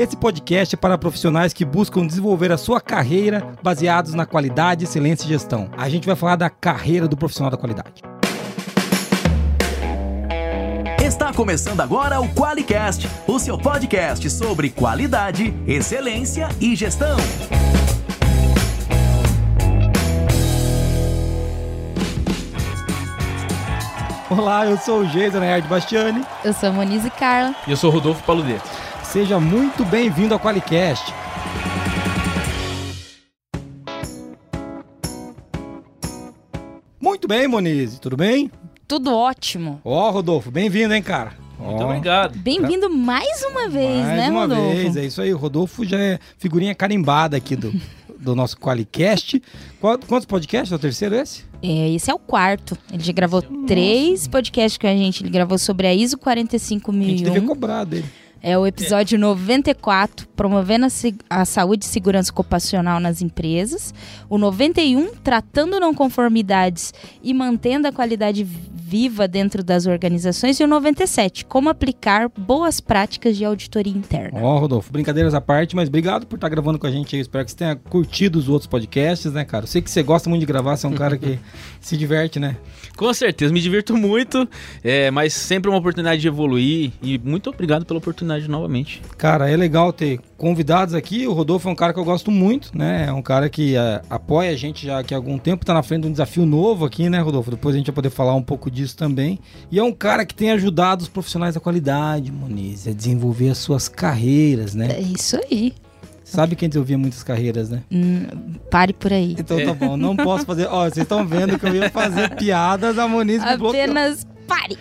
Esse podcast é para profissionais que buscam desenvolver a sua carreira baseados na qualidade, excelência e gestão. A gente vai falar da carreira do profissional da qualidade. Está começando agora o QualiCast, o seu podcast sobre qualidade, excelência e gestão. Olá, eu sou o Geisa Nerd Bastiani. Eu sou a Monize Carla. E eu sou o Rodolfo Paludeto. Seja muito bem-vindo ao QualiCast. Muito bem, Monize, tudo bem? Tudo ótimo. Ó, oh, Rodolfo, bem-vindo, hein, cara? Muito oh. obrigado. Bem-vindo mais uma vez, mais né, uma Rodolfo? vez, é isso aí. O Rodolfo já é figurinha carimbada aqui do, do nosso QualiCast. Quantos podcasts? É o terceiro esse? É, esse é o quarto. Ele já gravou Nossa. três podcasts com a gente. Ele gravou sobre a ISO 45001. A gente devia cobrar dele. É o episódio é. 94, promovendo a, a, saúde e segurança ocupacional nas empresas. O 91, tratando não conformidades e mantendo a qualidade viva dentro das organizações. E o 97, como aplicar boas práticas de auditoria interna. Ó, oh, Rodolfo, brincadeiras à parte, mas obrigado por estar gravando com a gente aí. Espero que você tenha curtido os outros podcasts, né, cara? Eu sei que você gosta muito de gravar, você é um cara que se diverte, né? Com certeza, me divirto muito, é, mas sempre uma oportunidade de evoluir. E muito obrigado pela oportunidade novamente. Cara, é legal ter convidados aqui. O Rodolfo é um cara que eu gosto muito, né? É um cara que é, apoia a gente já aqui há algum tempo, tá na frente de um desafio novo aqui, né, Rodolfo? Depois a gente vai poder falar um pouco disso também. E é um cara que tem ajudado os profissionais da qualidade, Moniz, a desenvolver as suas carreiras, né? É isso aí. Sabe quem desenvolvia muitas carreiras, né? Hum, pare por aí. Então tá bom, não posso fazer. Ó, vocês estão vendo que eu ia fazer piadas, a Moniz Apenas pare.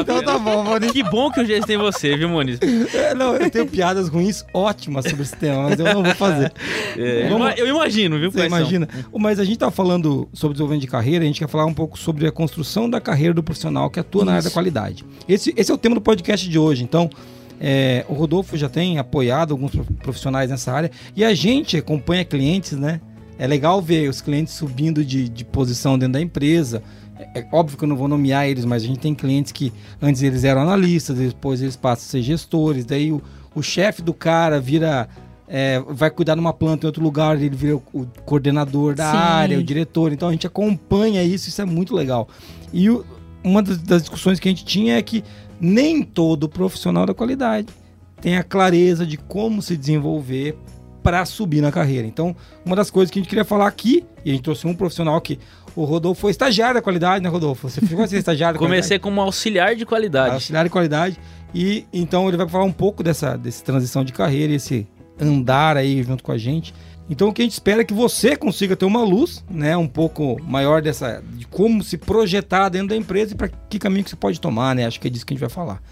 então tá bom, Moniz. Que bom que o jeito tem você, viu, Moniz? É, não, eu tenho piadas ruins ótimas sobre esse tema, mas eu não vou fazer. É, Vamos... Eu imagino, viu, Você imagina. Mas a gente tá falando sobre desenvolvimento de carreira, a gente quer falar um pouco sobre a construção da carreira do profissional que atua Isso. na área da qualidade. Esse, esse é o tema do podcast de hoje, então... É, o Rodolfo já tem apoiado alguns profissionais nessa área e a gente acompanha clientes, né? É legal ver os clientes subindo de, de posição dentro da empresa. É, é, óbvio que eu não vou nomear eles, mas a gente tem clientes que antes eles eram analistas, depois eles passam a ser gestores, daí o, o chefe do cara vira. É, vai cuidar de uma planta em outro lugar, ele vira o, o coordenador da Sim. área, o diretor. Então a gente acompanha isso, isso é muito legal. E o, uma das, das discussões que a gente tinha é que nem todo profissional da qualidade tem a clareza de como se desenvolver para subir na carreira. Então, uma das coisas que a gente queria falar aqui, e a gente trouxe um profissional que o Rodolfo foi estagiário da qualidade, né, Rodolfo? Você ficou assim, estagiário da Comecei como auxiliar de qualidade. Auxiliar de qualidade. E então ele vai falar um pouco dessa, dessa transição de carreira, esse andar aí junto com a gente. Então o que a gente espera é que você consiga ter uma luz, né, um pouco maior dessa de como se projetar dentro da empresa e para que caminho que você pode tomar, né? Acho que é disso que a gente vai falar.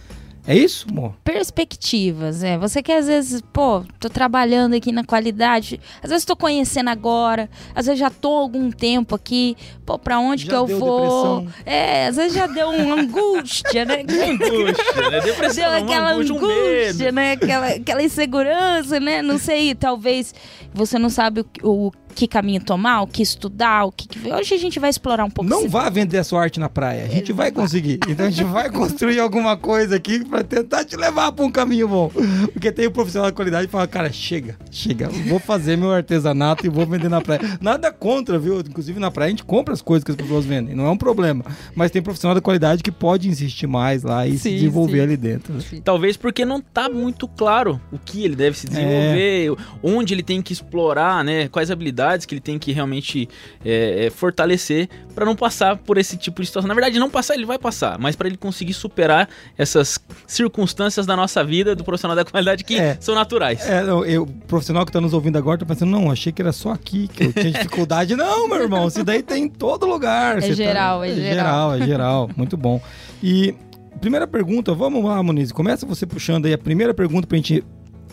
É isso, amor? Perspectivas, é. Você que às vezes, pô, tô trabalhando aqui na qualidade, às vezes tô conhecendo agora, às vezes já tô algum tempo aqui, pô, pra onde já que eu vou? Depressão. É, às vezes já deu uma angústia, né? angústia, né? Depressão, deu aquela angústia, angústia um né? Aquela, aquela insegurança, né? Não sei, talvez você não sabe o, o que caminho tomar, o que estudar, o que. Hoje a gente vai explorar um pouco. Não vá vender a sua arte na praia. A gente vai conseguir. Então a gente vai construir alguma coisa aqui para tentar te levar para um caminho bom. Porque tem o um profissional de qualidade que fala, cara, chega, chega, vou fazer meu artesanato e vou vender na praia. Nada contra, viu? Inclusive na praia a gente compra as coisas que as pessoas vendem, não é um problema. Mas tem profissional de qualidade que pode insistir mais lá e sim, se desenvolver sim. ali dentro. Talvez porque não tá muito claro o que ele deve se desenvolver, é. onde ele tem que explorar, né? Quais habilidades habilidades que ele tem que realmente é, é, fortalecer para não passar por esse tipo de situação. Na verdade, não passar, ele vai passar, mas para ele conseguir superar essas circunstâncias da nossa vida, do profissional da qualidade que é, são naturais. É, eu, o profissional que está nos ouvindo agora está pensando, não, achei que era só aqui que eu tinha dificuldade. não, meu irmão, isso daí tem em todo lugar. É geral, tá... é, é geral. É geral, muito bom. E primeira pergunta, vamos lá, Muniz, começa você puxando aí a primeira pergunta para a gente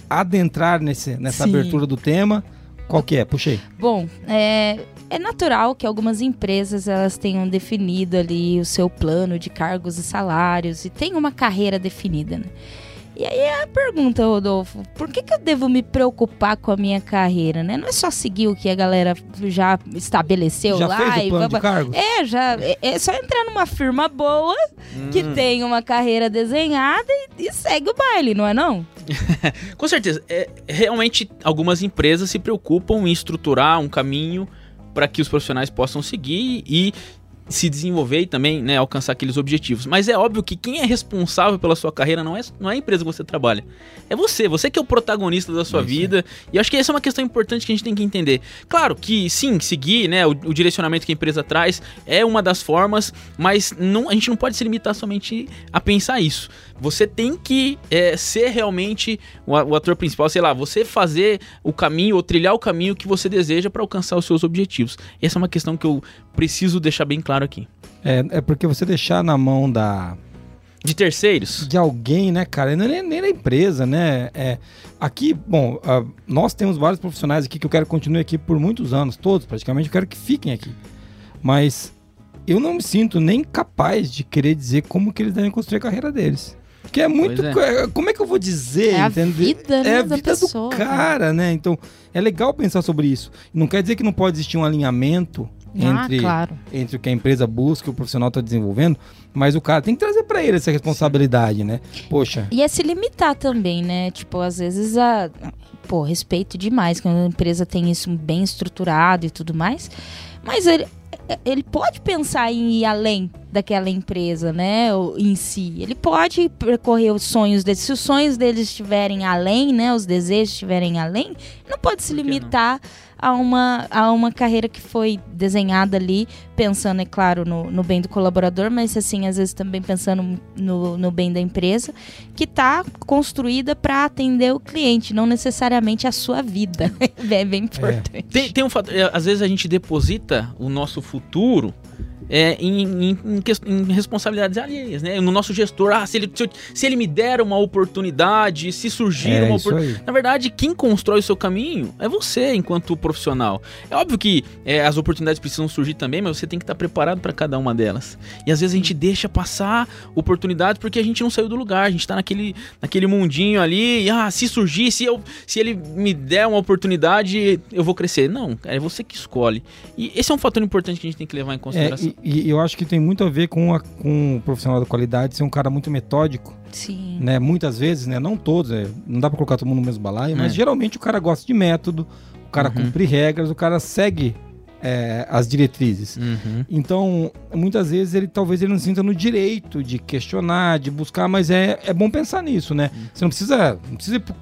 adentrar nesse, nessa Sim. abertura do tema. Qual que é? Puxei. Bom, é, é natural que algumas empresas elas tenham definido ali o seu plano de cargos e salários e tem uma carreira definida, né? E aí a pergunta, Rodolfo, por que, que eu devo me preocupar com a minha carreira, né? Não é só seguir o que a galera já estabeleceu Já lá fez o e plano de cargos? É, já é, é só entrar numa firma boa que Hum. tem uma carreira desenhada e, e segue o baile, não é não? Com certeza. É, realmente, algumas empresas se preocupam em estruturar um caminho para que os profissionais possam seguir e se desenvolver e também né, alcançar aqueles objetivos. Mas é óbvio que quem é responsável pela sua carreira não é, não é a empresa que você trabalha. É você. Você que é o protagonista da sua É isso vida. E eu acho que essa é uma questão importante que a gente tem que entender. Claro que sim, seguir né, o, o direcionamento que a empresa traz é uma das formas, mas não, a gente não pode se limitar somente a pensar isso. Você tem que é, ser realmente o, ator principal, sei lá, você fazer o caminho ou trilhar o caminho que você deseja para alcançar os seus objetivos. Essa é uma questão que eu preciso deixar bem claro aqui. É, é porque você deixar na mão da, De terceiros, de alguém, né, cara? É nem, nem da empresa, né? É, aqui, bom, ah, nós temos vários profissionais aqui que eu quero que continuem aqui por muitos anos, todos praticamente, eu quero que fiquem aqui. Mas eu não me sinto nem capaz de querer dizer como que eles devem construir a carreira deles. Porque é muito. Co- é, Como é que eu vou dizer? É a entendeu? vida, né, É a da vida pessoa, do cara, né? Então, é legal pensar sobre isso. Não quer dizer que não pode existir um alinhamento entre, ah, claro. entre o que a empresa busca e o profissional está desenvolvendo, mas o cara tem que trazer para ele essa responsabilidade, né? Poxa, E é se limitar também, né? Tipo, às vezes a. Pô, respeito demais quando a empresa tem isso bem estruturado e tudo mais. Mas ele, ele pode pensar em ir além daquela empresa, né? ou Em si. Ele pode percorrer os sonhos deles. Se os sonhos deles estiverem além, né? Os desejos estiverem além, não pode se que não? A uma, a uma carreira que foi desenhada ali, pensando, é claro, no, no bem do colaborador, mas assim, às vezes também pensando no, no bem da empresa, que está construída para atender o cliente, não necessariamente a sua vida. é bem importante. Tem, tem um fator, é, às vezes a gente deposita o nosso futuro é, em, em- em em responsabilidades alheias, né? No nosso gestor, ah, se ele, se, eu- se ele me der uma oportunidade, se surgir é uma oportunidade. Na verdade, quem constrói o seu caminho é você, enquanto profissional. É óbvio que é, as oportunidades precisam surgir também, mas você tem que estar preparado para cada uma delas. E às vezes a gente deixa passar oportunidades porque a gente não saiu do lugar, a gente tá naquele, naquele mundinho ali, e ah, se surgir, se, eu, se ele me der uma oportunidade, eu vou crescer. Não, é você que escolhe. E esse é um fator importante que a gente tem que levar em É, consideração. e, e eu acho que tem muito a ver com, a, com o profissional da qualidade ser um cara muito metódico, Sim. né? Muitas vezes, né? Não todos, é, não dá pra colocar todo mundo no mesmo balaio, mas É. geralmente o cara gosta de método, o cara Uhum. cumpre regras, o cara segue é, as diretrizes. Uhum. Então, muitas vezes ele talvez ele não se sinta no direito de questionar, de buscar, mas é, é bom pensar nisso, né? Você não precisa, não precisa ir pro,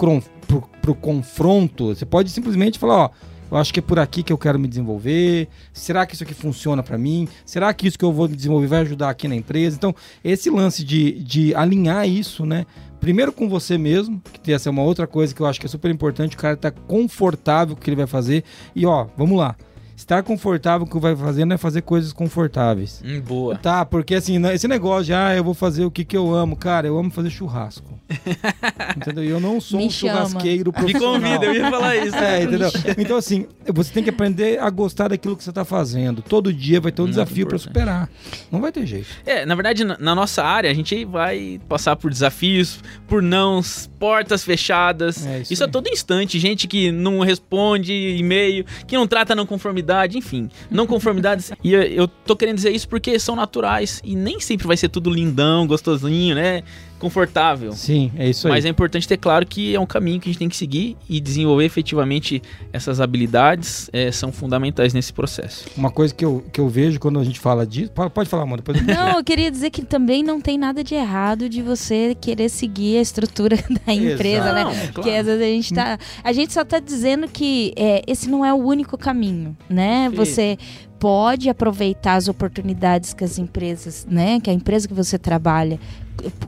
pro, pro confronto, você pode simplesmente falar, ó, eu acho que é por aqui que eu quero me desenvolver. Será que isso aqui funciona para mim? Será que isso que eu vou desenvolver vai ajudar aqui na empresa? Então, esse lance de, de alinhar isso, né? Primeiro com você mesmo, que essa é uma outra coisa que eu acho que é super importante, o cara tá confortável com o que ele vai fazer. E ó, vamos lá. Estar confortável com o que vai fazer não é fazer coisas confortáveis. Hum, boa. Tá, porque assim, né, esse negócio de, ah, eu vou fazer o que que eu amo. Cara, eu amo fazer churrasco. entendeu? E eu não sou Me um chama. churrasqueiro Me profissional. convida, eu ia falar isso. É, entendeu? Então, assim, você tem que aprender a gostar daquilo que você tá fazendo. Todo dia vai ter um Muito desafio para superar. Não vai ter jeito. É, na verdade, na, nossa área, a gente vai passar por desafios, por nãos, portas fechadas. É, isso isso a aí. todo instante. Gente que não responde e-mail, que não trata não conformidade, enfim. Não conformidades. e eu, eu tô querendo dizer isso porque são naturais. E nem sempre vai ser tudo lindão, gostosinho, né? Confortável. Sim, é isso aí. Mas é importante ter claro que é um caminho que a gente tem que seguir e desenvolver efetivamente essas habilidades é, são fundamentais nesse processo. Uma coisa que eu, que eu vejo quando a gente fala disso. Pode, falar, mano. Depois eu... Não, eu queria dizer que também não tem nada de errado de você querer seguir a estrutura da empresa, né? Não, Porque claro. às vezes a gente tá. A gente só tá dizendo que é, esse não é o único caminho, né? Perfeito. Você pode aproveitar as oportunidades que as empresas, né? Que a empresa que você trabalha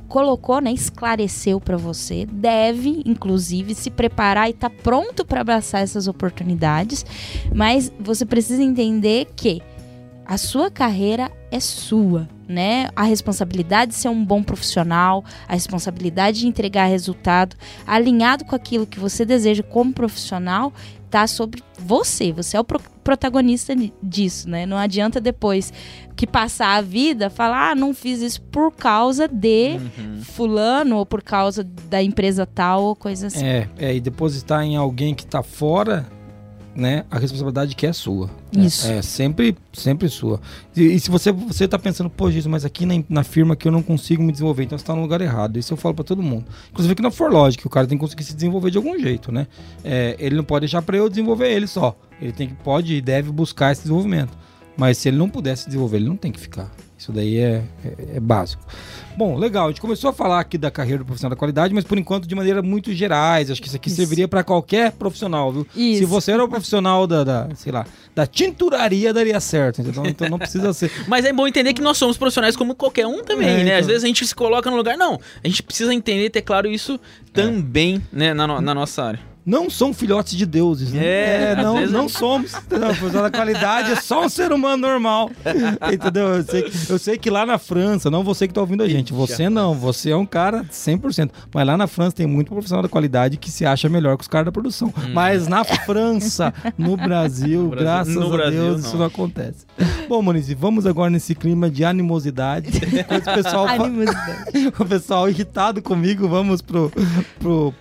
colocou, né? Esclareceu para você. Deve, inclusive, se preparar e estar pronto para abraçar essas oportunidades. Mas você precisa entender que a sua carreira é sua, né? A responsabilidade de ser um bom profissional, a responsabilidade de entregar resultado alinhado com aquilo que você deseja como profissional, tá sobre você. Você é o pro- protagonista disso, né? Não adianta depois que passar a vida falar, ah, não fiz isso por causa de uhum. fulano ou por causa da empresa tal ou coisa assim. É, é e depositar em alguém que está fora né, a responsabilidade que é sua. Isso. É, é sempre, sempre sua. E, e, se você você está pensando, pô, Jesus, mas aqui na, na, firma que eu não consigo me desenvolver, então você está no lugar errado. Isso eu falo para todo mundo. Inclusive aqui na Forlogic, o cara tem que conseguir se desenvolver de algum jeito, né? É, ele não pode deixar para eu desenvolver ele só. Ele tem que pode e deve buscar esse desenvolvimento. Mas se ele não pudesse desenvolver, ele não tem que ficar. Isso daí é, é, é, básico. Bom, legal. A gente começou a falar aqui da carreira do profissional da qualidade, mas por enquanto de maneira muito gerais. Acho que isso aqui isso. serviria para qualquer profissional, viu? Isso. Se você era o profissional da, da, sei lá, da tinturaria, daria certo. Então, então não precisa ser. mas é bom entender que nós somos profissionais como qualquer um também, é, né? Então... Às vezes a gente se coloca no lugar. Não, a gente precisa entender, ter claro isso também, né, na, na nossa área não são filhotes de deuses, né? É, é não, não somos. Entendeu? A qualidade é só um ser humano normal. Entendeu? Eu sei, que, eu sei que lá na França, não você que está ouvindo a gente, você não, você é um cara 100%. Mas lá na França tem muito profissional da qualidade que se acha melhor que os caras da produção. Hum. Mas na França, no Brasil, no Brasil graças no a Brasil, Deus, não. isso não acontece. Bom, Moniz, vamos agora nesse clima de animosidade. o pessoal, animosidade. o pessoal irritado comigo, vamos pro, pro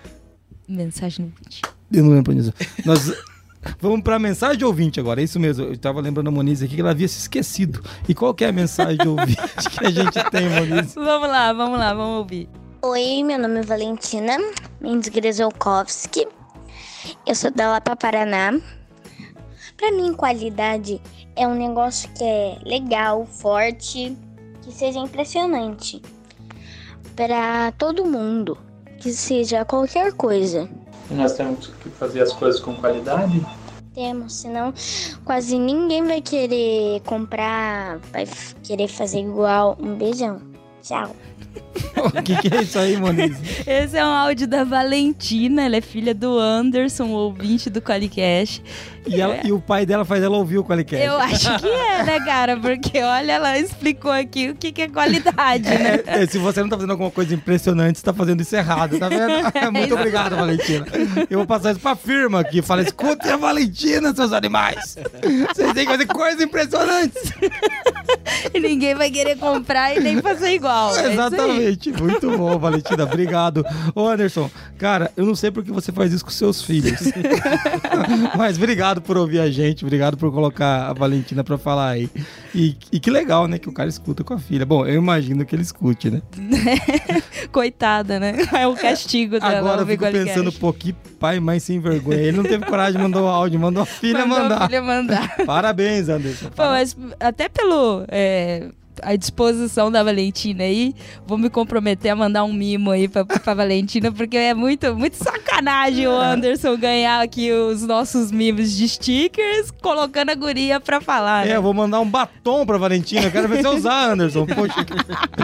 Mensagem do ouvinte. Eu não lembro disso. Nós vamos para a mensagem de ouvinte agora. É isso mesmo. Eu estava lembrando a Moniz aqui que ela havia se esquecido. E qual que é a mensagem de ouvinte que a gente tem, Moniz? Vamos lá, vamos lá, vamos ouvir. Oi, meu nome é Valentina Mendes Grezolkowski. Eu sou da Lapa, Paraná. Para mim, qualidade é um negócio que é legal, forte, que seja impressionante para todo mundo que seja qualquer coisa. Nós temos que fazer as coisas com qualidade? Temos, senão quase ninguém vai querer comprar, vai querer fazer igual. Um beijão. Tchau. O que, que, é isso aí, Moniz? Esse é um áudio da Valentina, ela é filha do Anderson, ouvinte do Qualicast. E, ela, e, o pai dela faz ela ouvir o Qualicast. Eu acho que é, né, cara? Porque olha, ela explicou aqui o que, que é qualidade, né? É, é, se você não tá fazendo alguma coisa impressionante, você tá fazendo isso errado, tá vendo? Muito obrigado, Valentina. Eu vou passar isso pra firma aqui. Fala, escutem a Valentina, seus animais. Vocês têm que fazer coisas impressionantes. E ninguém vai querer comprar e nem fazer igual. É Exatamente. Muito bom, Valentina. Obrigado. Ô, Anderson, cara, eu não sei porque você faz isso com seus filhos. Mas obrigado por ouvir a gente. Obrigado por colocar a Valentina pra falar aí. E, e que legal, né? Que o cara escuta com a filha. Bom, eu imagino que ele escute, né? Coitada, né? É o castigo dela. Agora eu fico pensando, pô, que pai mais sem vergonha. Ele não teve coragem de mandar o áudio, mandou a filha mandou mandar. A filha mandar. Parabéns, Anderson. Pô, mas até pelo. É à disposição da Valentina aí. Vou me comprometer a mandar um mimo aí pra, pra Valentina, porque é muito, muito sacanagem o Anderson ganhar aqui os nossos mimos de stickers, colocando a guria pra falar. É, né? eu vou mandar um batom pra Valentina. Eu quero ver você usar, Anderson. Poxa,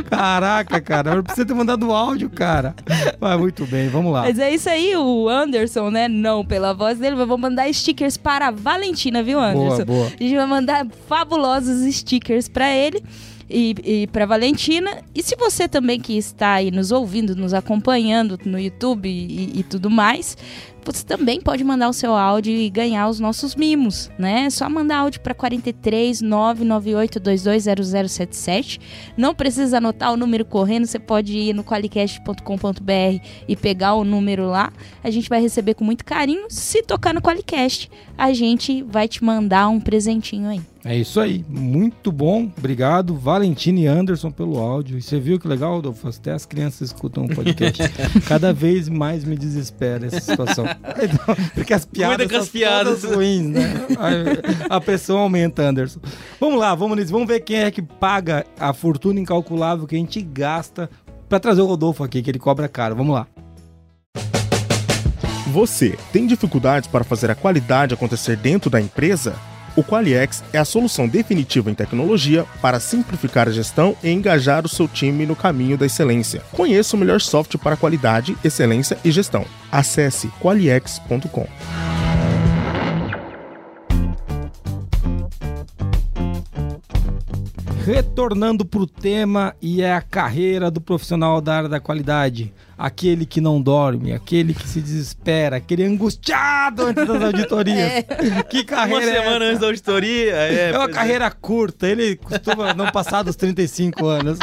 caraca, cara. Eu preciso ter mandado áudio, cara. Mas muito bem, vamos lá. Mas é isso aí, o Anderson, né? Não pela voz dele, mas vou mandar stickers para a Valentina, viu, Anderson? Boa, boa. A gente vai mandar fabulosos stickers pra ele e, e para Valentina. E se você também que está aí nos ouvindo, nos acompanhando no YouTube e, e tudo mais, você também pode mandar o seu áudio e ganhar os nossos mimos, né? É só mandar áudio para 43 998220077. Não precisa anotar o número correndo, você pode ir no qualicast.com.br e pegar o número lá. A gente vai receber com muito carinho. Se tocar no Qualicast, a gente vai te mandar um presentinho aí. É isso aí, muito bom, obrigado Valentina e Anderson pelo áudio. E você viu que legal, Adolfo? Até as crianças escutam o podcast. Cada vez mais me desespera essa situação. Então, porque as piadas são piadas. ruins, né? A, a pressão aumenta, Anderson. Vamos lá, vamos, vamos ver quem é que paga a fortuna incalculável que a gente gasta para trazer o Rodolfo aqui, que ele cobra caro. Vamos lá. Você tem dificuldades para fazer a qualidade acontecer dentro da empresa? O Qualiex é a solução definitiva em tecnologia para simplificar a gestão e engajar o seu time no caminho da excelência. Conheça o melhor software para qualidade, excelência e gestão. Acesse qualiex.com. Retornando para o tema e é a carreira do profissional da área da qualidade. Aquele que não dorme, aquele que se desespera, aquele angustiado antes das auditorias. Que carreira Uma é semana essa? antes da auditoria. É, É uma pois carreira curta, ele costuma não passar dos 35 anos.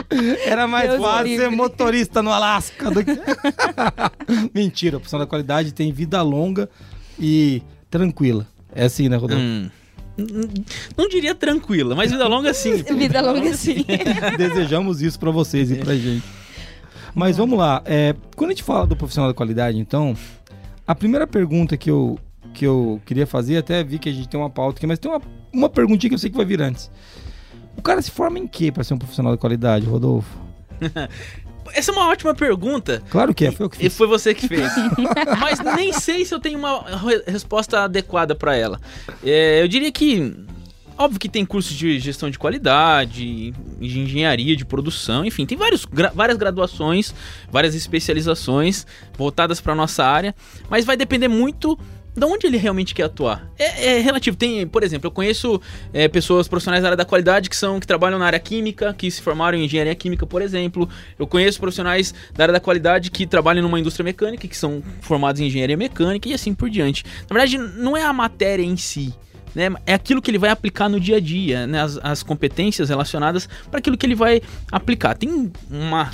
Era mais Deus fácil livre. ser motorista no Alasca do que. Mentira, a profissional da qualidade tem vida longa e tranquila. É assim, né, Rodolfo? Hum. Não diria tranquila, mas vida longa sim. Vida longa sim. Desejamos isso pra vocês e pra gente. Mas vamos lá. é, quando a gente fala do profissional da qualidade, então, a primeira pergunta que eu, que eu queria fazer, até vi que a gente tem uma pauta aqui, mas tem uma, uma perguntinha que eu sei que vai vir antes. O cara se forma em quê pra ser um profissional da qualidade, Rodolfo? Essa é uma ótima pergunta. Claro que é, foi o que E fiz. foi você que fez. Mas nem sei se eu tenho uma re- resposta adequada para ela. É, eu diria que. Óbvio que tem cursos de gestão de qualidade, de engenharia, de produção, enfim, tem vários, gra- várias graduações, várias especializações voltadas para nossa área, mas vai depender muito de onde ele realmente quer atuar. É, é relativo. Tem, por exemplo, eu conheço é, pessoas profissionais da área da qualidade que são que trabalham na área química, que se formaram em engenharia química, por exemplo. Eu conheço profissionais da área da qualidade que trabalham numa indústria mecânica, que são formados em engenharia mecânica e assim por diante. Na verdade, não é a matéria em si. Né? É aquilo que ele vai aplicar no dia a dia, né? as, as competências relacionadas para aquilo que ele vai aplicar. Tem uma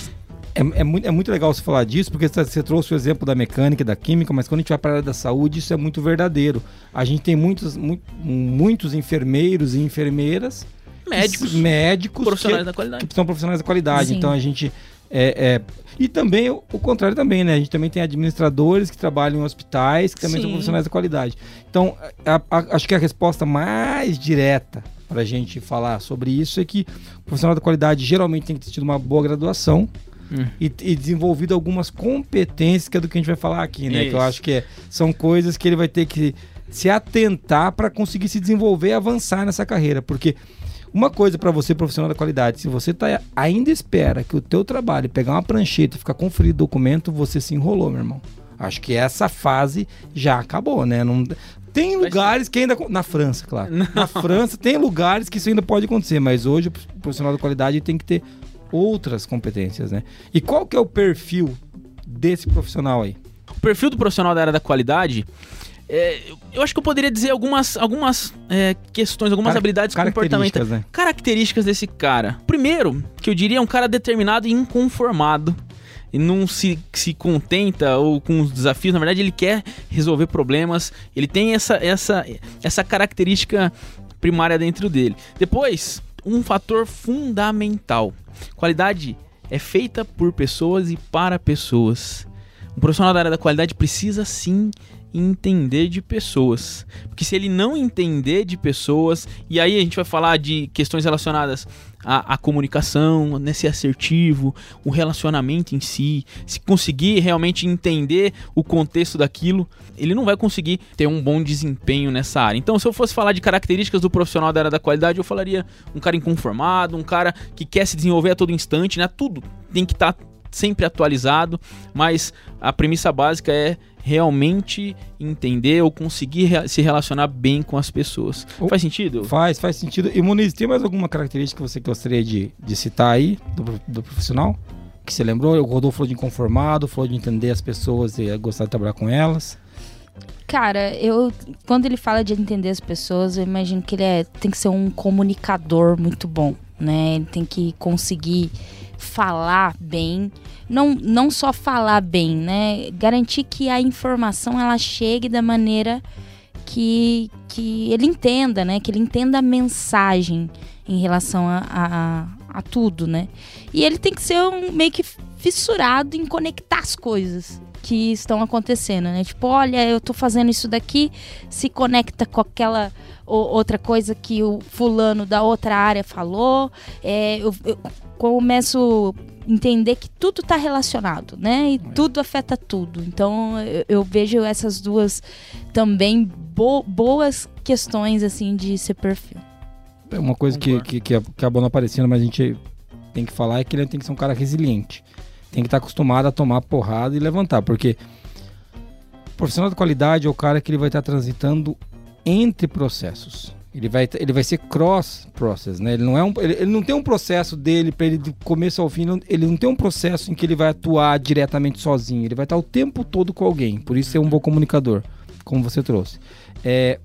É, é muito, é muito legal você falar disso, porque você, trouxe o exemplo da mecânica e da química, mas quando a gente vai para a área da saúde, isso é muito verdadeiro. A gente tem muitos, mu- muitos enfermeiros e enfermeiras, médicos, médicos profissionais que, da qualidade. que são profissionais da qualidade. Sim. Então a gente. É, é- e também o, contrário também, né? A gente também tem administradores que trabalham em hospitais, que também são Sim. profissionais da qualidade. Então, a- a- acho que a resposta mais direta para a gente falar sobre isso é que o profissional da qualidade geralmente tem que ter tido uma boa graduação Hum. e, e desenvolvido algumas competências, que é do que a gente vai falar aqui, né? Que eu Isso. acho que é- são coisas que ele vai ter que se atentar para conseguir se desenvolver e avançar nessa carreira, porque uma coisa para você profissional da qualidade, se você tá, ainda espera que o teu trabalho pegar uma prancheta e ficar conferido documento, você se enrolou, meu irmão. Acho que essa fase já acabou, né? Não, tem lugares que ainda na França, claro. Na França tem lugares que isso ainda pode acontecer, mas hoje o profissional da qualidade tem que ter outras competências, né? E qual que é o perfil desse profissional aí? O perfil do profissional da área da qualidade, é, eu- acho que eu poderia dizer algumas, algumas é, questões, algumas Cara- habilidades comportamentais. Características, né? Características desse cara. Primeiro, que eu diria é um cara determinado e inconformado. E não se, se contenta ou com os desafios, na verdade ele quer resolver problemas, ele tem essa, essa, essa característica primária dentro dele. Depois, um fator fundamental: qualidade é feita por pessoas e para pessoas. Um profissional da área da qualidade precisa sim entender de pessoas. Porque se ele não entender de pessoas, e aí a gente vai falar de questões relacionadas à, à comunicação, né, ser assertivo, o relacionamento em si, se conseguir realmente entender o contexto daquilo, ele não vai conseguir ter um bom desempenho nessa área. Então, se eu fosse falar de características do profissional da área da qualidade, eu falaria um cara inconformado, um cara que quer se desenvolver a todo instante, né? Tudo tem que estar sempre atualizado, mas a premissa básica é realmente entender ou conseguir se relacionar bem com as pessoas. O- Faz sentido? Faz, faz sentido. E Muniz, tem mais alguma característica que você gostaria de, de citar aí do, do profissional? Que você lembrou? O Rodolfo falou de inconformado, falou de entender as pessoas e gostar de trabalhar com elas. Cara, eu quando ele fala de entender as pessoas, eu imagino que ele é, tem que ser um comunicador muito bom, né? Ele tem que conseguir falar bem, não, não só falar bem, né? Garantir que a informação ela chegue da maneira que, que ele entenda, né? Que ele entenda a mensagem em relação a, a, a tudo, né? E ele tem que ser um, meio que fissurado em conectar as coisas que estão acontecendo, né? Tipo, olha, eu tô fazendo isso daqui, se conecta com aquela outra coisa que o fulano da outra área falou. É, eu, eu começo a entender que tudo tá relacionado, né? E tudo afeta tudo. Então, eu, eu vejo essas duas também bo- boas questões, assim, de ser perfil. É uma coisa que, que, que acabou não aparecendo, mas a gente tem que falar é que ele tem que ser um cara resiliente. Tem que estar acostumado a tomar porrada e levantar, porque o profissional de qualidade é o cara que ele vai estar transitando entre processos. Ele vai, ele vai ser cross process, né? Ele não é um, ele, ele não tem um processo dele para ele do começo ao fim, não, ele não tem um processo em que ele vai atuar diretamente sozinho. Ele vai estar o tempo todo com alguém. Por isso é um bom comunicador, como você trouxe. É,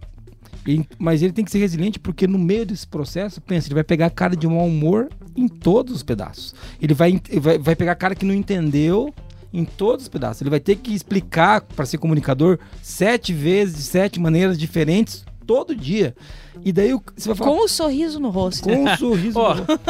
mas ele tem que ser resiliente porque no meio desse processo, pensa, ele vai pegar cara de mau humor em todos os pedaços. Ele vai, ele vai, vai pegar cara que não entendeu em todos os pedaços. Ele vai ter que explicar para ser comunicador sete vezes, sete maneiras diferentes todo dia. E daí o- você vai falar Com o sorriso no rosto. com um sorriso. Ó. no rosto.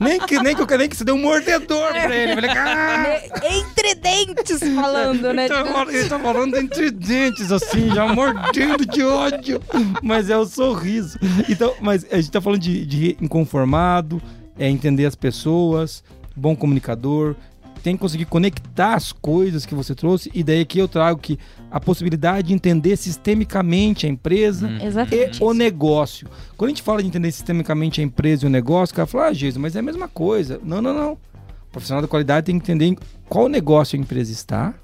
nem que nem que eu nem que você dê um mordedor pra ele. Falei, ah, Entre dentes falando, né? ele tá falando- ele tá falando entre dentes, assim, já mordendo de ódio. Mas é o sorriso. Então, mas a gente tá falando de, de inconformado, é entender as pessoas, bom comunicador, tem que conseguir conectar as coisas que você trouxe, e daí que eu trago que a possibilidade de entender sistemicamente a empresa Hum. Exatamente. e o negócio. Quando a gente fala de entender sistemicamente a empresa e o negócio, o cara fala, ah, Jesus, mas é a mesma coisa. Não, não, não. O profissional da qualidade tem que entender em qual negócio a empresa está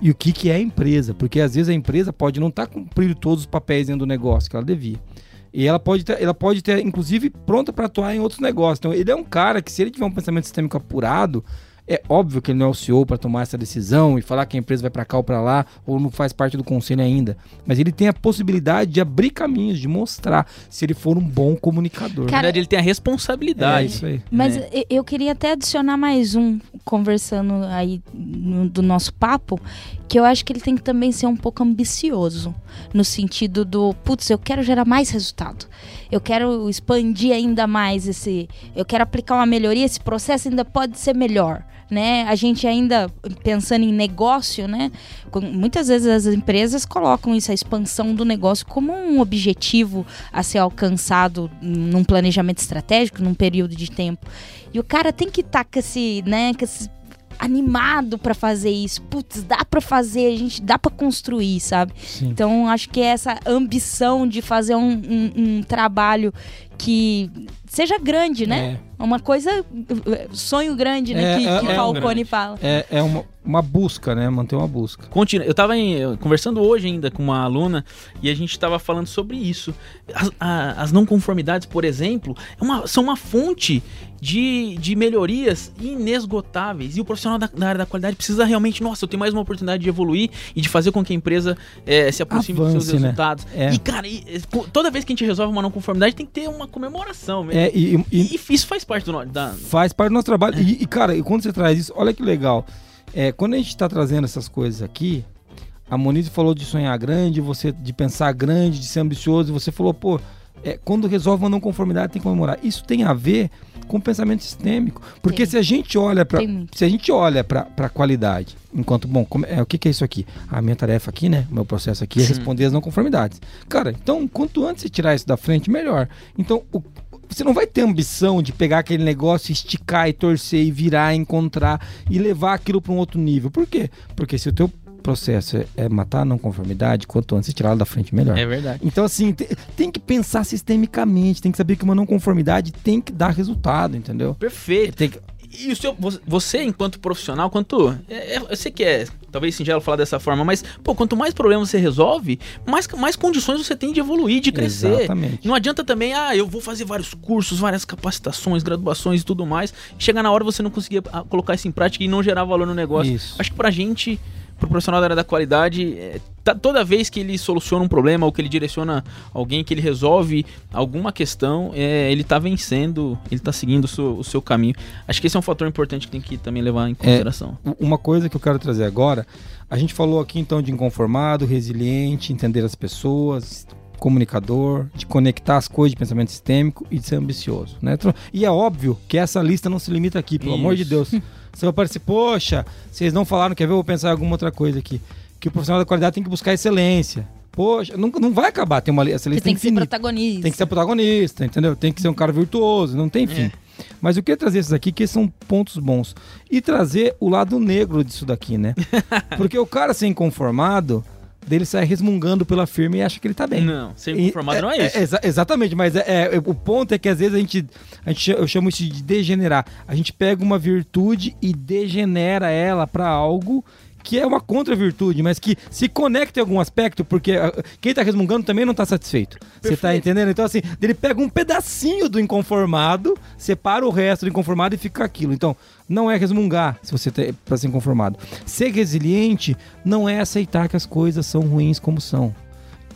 e o que, que é a empresa. Porque às vezes a empresa pode não estar cumprindo todos os papéis dentro do negócio que ela devia. E ela pode ter, ela pode ter, inclusive, pronta para atuar em outros negócios. Então, ele é um cara que, se ele tiver um pensamento sistêmico apurado, é óbvio que ele não é o CEO para tomar essa decisão e falar que a empresa vai para cá ou para lá, ou não faz parte do conselho ainda. Mas ele tem a possibilidade de abrir caminhos, de mostrar, se ele for um bom comunicador. Na Cara, verdade, ele tem a é responsabilidade. isso aí. Mas né? eu queria até adicionar mais um, conversando aí no- do nosso papo, que eu acho que ele tem que também ser um pouco ambicioso, no sentido do, putz, eu quero gerar mais resultado. Eu quero expandir ainda mais esse, eu quero aplicar uma melhoria, esse processo ainda pode ser melhor. Né? A gente ainda pensando em negócio, né? Muitas vezes as empresas colocam isso, a expansão do negócio, como um objetivo a ser alcançado num planejamento estratégico, num período de tempo. E o cara tem que estar com esse, né, com esse animado pra fazer isso. Putz, dá pra fazer, a gente dá pra construir, sabe? Sim. Então acho que é essa ambição de fazer um, um- um trabalho que seja grande, né? Uma coisa, sonho grande, né? É, que é- que é um Falcone grande. fala. É, é uma, uma busca, né? Manter uma busca. Continua. Eu tava em- conversando hoje ainda com uma aluna e a gente tava falando sobre isso. As, a- as não conformidades, por exemplo, é uma- são uma fonte de, de melhorias inesgotáveis. E o profissional da, da área da qualidade precisa realmente, nossa, eu tenho mais uma oportunidade de evoluir e de fazer com que a empresa eh, se aproxime dos seus Avance, né? resultados. É. E, cara, e- e co- toda vez que a gente resolve uma não conformidade, tem que ter uma comemoração mesmo. É, e, e- E, isso faz parte do da. faz parte do nosso trabalho. E, e, cara, e quando você traz isso, olha que legal. É, quando a gente está trazendo essas coisas aqui, a Monize falou de sonhar grande, você de pensar grande, de ser ambicioso, você falou, pô, é, quando resolve uma não conformidade tem que comemorar. Isso tem a ver com pensamento sistêmico. Porque Tem. se a gente olha para se a gente olha para a qualidade, enquanto, bom, como- é, o que, que é isso aqui? A minha tarefa aqui, né? O meu processo aqui é Sim. responder as não conformidades. Cara, então, quanto antes você tirar isso da frente, melhor. Então, o- você não vai ter ambição de pegar aquele negócio, esticar e torcer e virar, encontrar e levar aquilo para um outro nível. Por quê? Porque se o teu processo é, matar a não conformidade, quanto antes ela da frente, melhor. É verdade. Então, assim, te- tem que pensar sistemicamente, tem que saber que uma não conformidade tem que dar resultado, entendeu? Perfeito. Tem que, E o seu, você- enquanto profissional, quanto. é- é- eu sei que é talvez singelo falar dessa forma, mas, pô, quanto mais problemas você resolve, mais, mais condições você tem de evoluir, de crescer. Exatamente. Não adianta também, ah, eu vou fazer vários cursos, várias capacitações, graduações e tudo mais. Chegar na hora você não conseguir ah, colocar isso em prática e não gerar valor no negócio. Isso. Acho que pra gente, pro profissional da área da qualidade, é, tá- toda vez que ele soluciona um problema ou que ele direciona alguém, que ele resolve alguma questão, é, ele tá vencendo, ele tá seguindo o seu, o seu caminho. Acho que esse é um fator importante que tem que também levar em consideração. U- Uma coisa que eu quero trazer agora, a gente falou aqui então de inconformado, resiliente, entender as pessoas, comunicador, de conectar as coisas de pensamento sistêmico e de ser ambicioso, né? E é óbvio que essa lista não se limita aqui, pelo amor de Isso. Deus. Você vai parecer, poxa, vocês não falaram, quer ver? Eu vou pensar em alguma outra coisa aqui. Que o profissional da qualidade tem que buscar excelência. Poxa, não, não vai acabar, tem uma essa Você lista tem que ser protagonista. Tem que ser protagonista, entendeu? Tem que ser um cara virtuoso, não tem fim. Mas eu queria trazer esses aqui, que são pontos bons. E trazer o lado negro disso daqui, né? Porque o cara ser inconformado, dele sai resmungando pela firma e acha que ele tá bem. Não, ser E- conformado não é isso. exa- exatamente, mas é, é- o ponto é que às vezes a gente, a gente, eu chamo isso de degenerar. A gente pega uma virtude e degenera ela pra algo que é uma contra-virtude, mas que se conecta em algum aspecto, porque ah, quem tá resmungando também não tá satisfeito. Você tá entendendo? Então, assim, ele pega um pedacinho do inconformado, separa o resto do inconformado e fica aquilo. Então, não é resmungar se você tá pra ser inconformado. Ser resiliente não é aceitar que as coisas são ruins como são.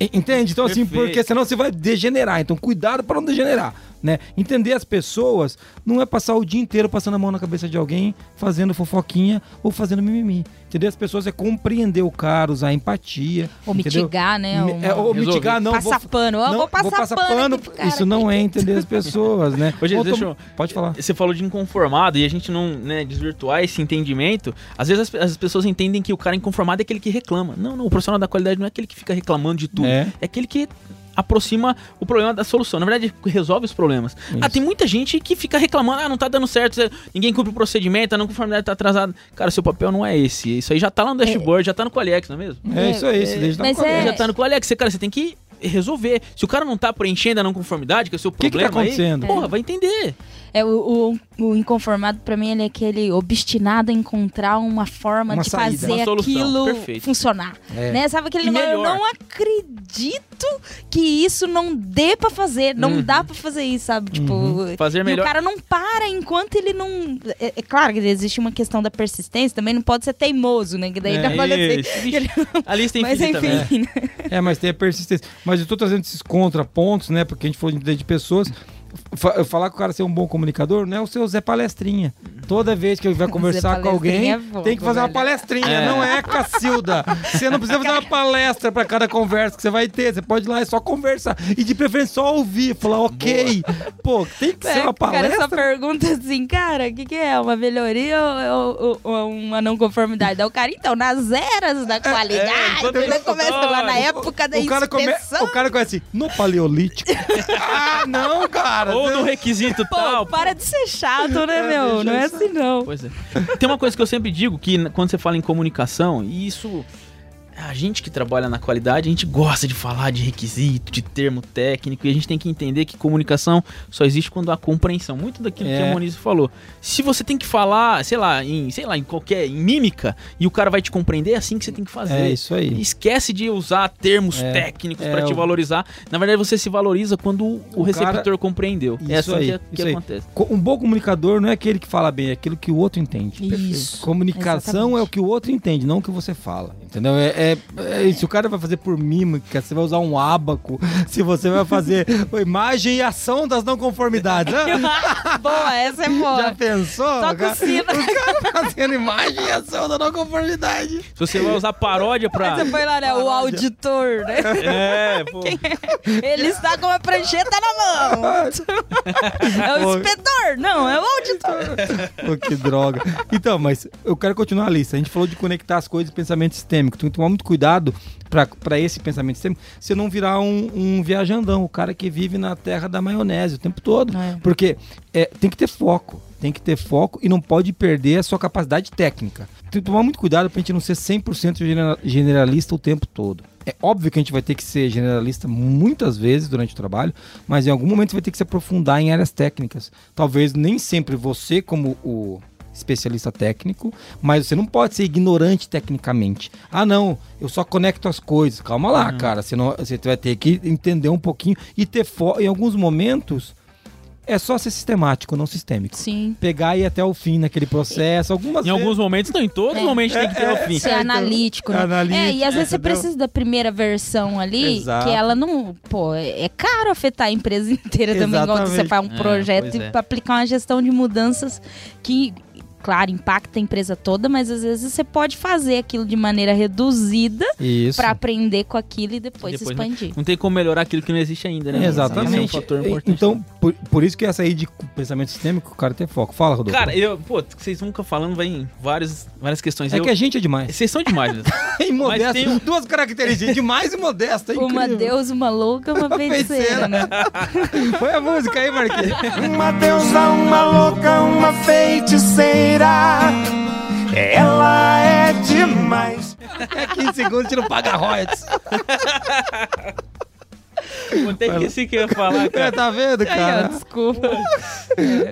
Entende? Então, assim, Perfeito. porque senão você vai degenerar. Então, cuidado para não degenerar. Né? Entender as pessoas não é passar o dia inteiro passando a mão na cabeça de alguém, fazendo fofoquinha ou fazendo mimimi. Entender as pessoas é compreender o cara, usar empatia. Ou entendeu? mitigar, né? Uma- é, ou mitigar, não. Passar vou, pano. Não, vou passar pano aqui pro cara Isso não é entender as pessoas, né? Ô, gente, deixa eu- Pode falar. Você falou de inconformado e a gente não né, desvirtuar esse entendimento. Às vezes as, as pessoas entendem que o cara inconformado é aquele que reclama. Não, não, o profissional da qualidade não é aquele que fica reclamando de tudo. É. É, aquele que aproxima o problema da solução. Na verdade, resolve os problemas. Ah, tem muita gente que fica reclamando, ah, não tá dando certo, ninguém cumpre o procedimento, a não conformidade tá atrasada. Cara, seu papel não é esse. Isso aí já tá lá no dashboard, já tá no Qualiex, não é mesmo? É, isso aí, isso desde mas é-. Já tá no Qualiex, você, cara, você tem que resolver. Se o cara não tá preenchendo a não conformidade, que é o seu que que tá problema aí, acontecendo? porra, vai entender. É, o, o, o inconformado, pra mim, ele é aquele obstinado a encontrar uma forma Uma de saída. fazer aquilo perfeito. funcionar. É. Né? Sabe aquele negócio? Eu não acredito que isso não dê pra fazer. Não Uhum. dá pra fazer isso, sabe? Tipo, Fazer e melhor. o cara não para enquanto ele não. É, é claro que existe uma questão da persistência, também não pode ser teimoso, né? Que daí É, já pode ser. Isso, vixe, A lista é Mas infinita enfim, né? É, mas tem a persistência. Mas eu tô trazendo esses contrapontos, né? Porque a gente falou de pessoas. Fa- falar que o cara ser um bom comunicador não é o seu Zé Palestrinha. Toda vez que ele vai conversar com alguém, é tem que fazer uma velho. palestrinha, É. não é Cacilda. Você não precisa fazer uma palestra pra cada conversa que você vai ter. Você pode ir lá e só conversar. E de preferência só ouvir, falar, ok. Pô, tem que ser É, uma o cara palestra. só pergunta assim, cara, o que, que é? Uma melhoria ou, ou- ou uma não conformidade? Daí o cara, então, nas eras da qualidade, enquanto ele ele começa lá na época da o cara, come... o cara começa assim, no paleolítico. ah, não, cara. Ou no requisito Pô, tal. para de ser chato, né, É, meu? Não é isso. Assim, não. Pois é. Tem uma coisa que eu sempre digo, que quando você fala em comunicação, e isso... A gente que trabalha na qualidade, a gente gosta de falar de requisito, de termo técnico, e a gente tem que entender que comunicação só existe quando há compreensão. Muito daquilo que É. a Moniz falou. Se você tem que falar, sei lá, em, sei lá, em qualquer, em mímica, e o cara vai te compreender, é assim que você tem que fazer. É isso aí. Esquece de usar termos É, técnicos é, pra te o- valorizar. Na verdade, você se valoriza quando o, O receptor cara- compreendeu. Isso é assim aí, que, que isso aí. acontece. Co- Um bom comunicador não é aquele que fala bem, é aquilo que o outro entende. Isso. Comunicação Exatamente. é o que o outro entende, não o que você fala. Entendeu? É, é- é- se o cara vai fazer por mímica, você vai usar um ábaco, se você vai fazer imagem e ação das não conformidades. Ah, boa, essa é Já boa. pensou? Toca O cara- o sino. o cara fazendo imagem e ação da não conformidade. Se você vai usar paródia pra. Você foi lá, né? O auditor, né? É, pô. Ele está com a prancheta na mão. É o inspetor. Não, é o auditor. Pô, que droga. Então, mas eu quero continuar a lista. A gente falou de conectar as coisas e pensamento sistêmico. Tem que tomar muito cuidado para esse pensamento sistêmico, você não virar um, um viajandão, o cara que vive na terra da maionese o tempo todo. É. Porque é, tem que ter foco. Tem que ter foco e não pode perder a sua capacidade técnica. Tem que tomar muito cuidado pra gente não ser 100% genera- generalista o tempo todo. É óbvio que a gente vai ter que ser generalista muitas vezes durante o trabalho, mas em algum momento você vai ter que se aprofundar em áreas técnicas. Talvez nem sempre você, como o especialista técnico, mas você não pode ser ignorante tecnicamente. Ah, não, eu só conecto as coisas. Calma lá, cara. Senão você vai ter que entender um pouquinho e ter foco. Em alguns momentos, é só ser sistemático, não sistêmico. Sim. Pegar e ir até o fim naquele processo. Algumas Em alguns momentos, não, em todos os É. momentos tem que ter o fim. Ser então, analítico, né? analítico, é, e às vezes você entendeu? precisa da primeira versão ali, Exato. que ela não. Pô, é é caro afetar a empresa inteira também, quando você faz um É, projeto e é. aplicar uma gestão de mudanças que. Claro, impacta a empresa toda, mas às vezes você pode fazer aquilo de maneira reduzida pra aprender com aquilo e depois, Depois, né? expandir. Não tem como melhorar aquilo que não existe ainda, né? Exatamente. Esse é um fator importante. Então, por, por isso que essa aí de pensamento sistêmico, o cara tem foco. Fala, Rodolfo. Cara, eu, pô, vocês nunca falando, vai em vários, várias questões. é Eu- que a gente é demais. Vocês são demais mesmo. E modesto. tem Duas características, demais e modesto. É Uma deusa, uma louca, uma feiticeira, né? Põe a música aí, Marquinhos. Uma deusa, uma louca, uma feiticeira. Ela é demais. É 15 segundos, a gente não paga royalties. Ter que esqueci que eu ia falar, É, cara. tá vendo, Aí, ó, cara? desculpa.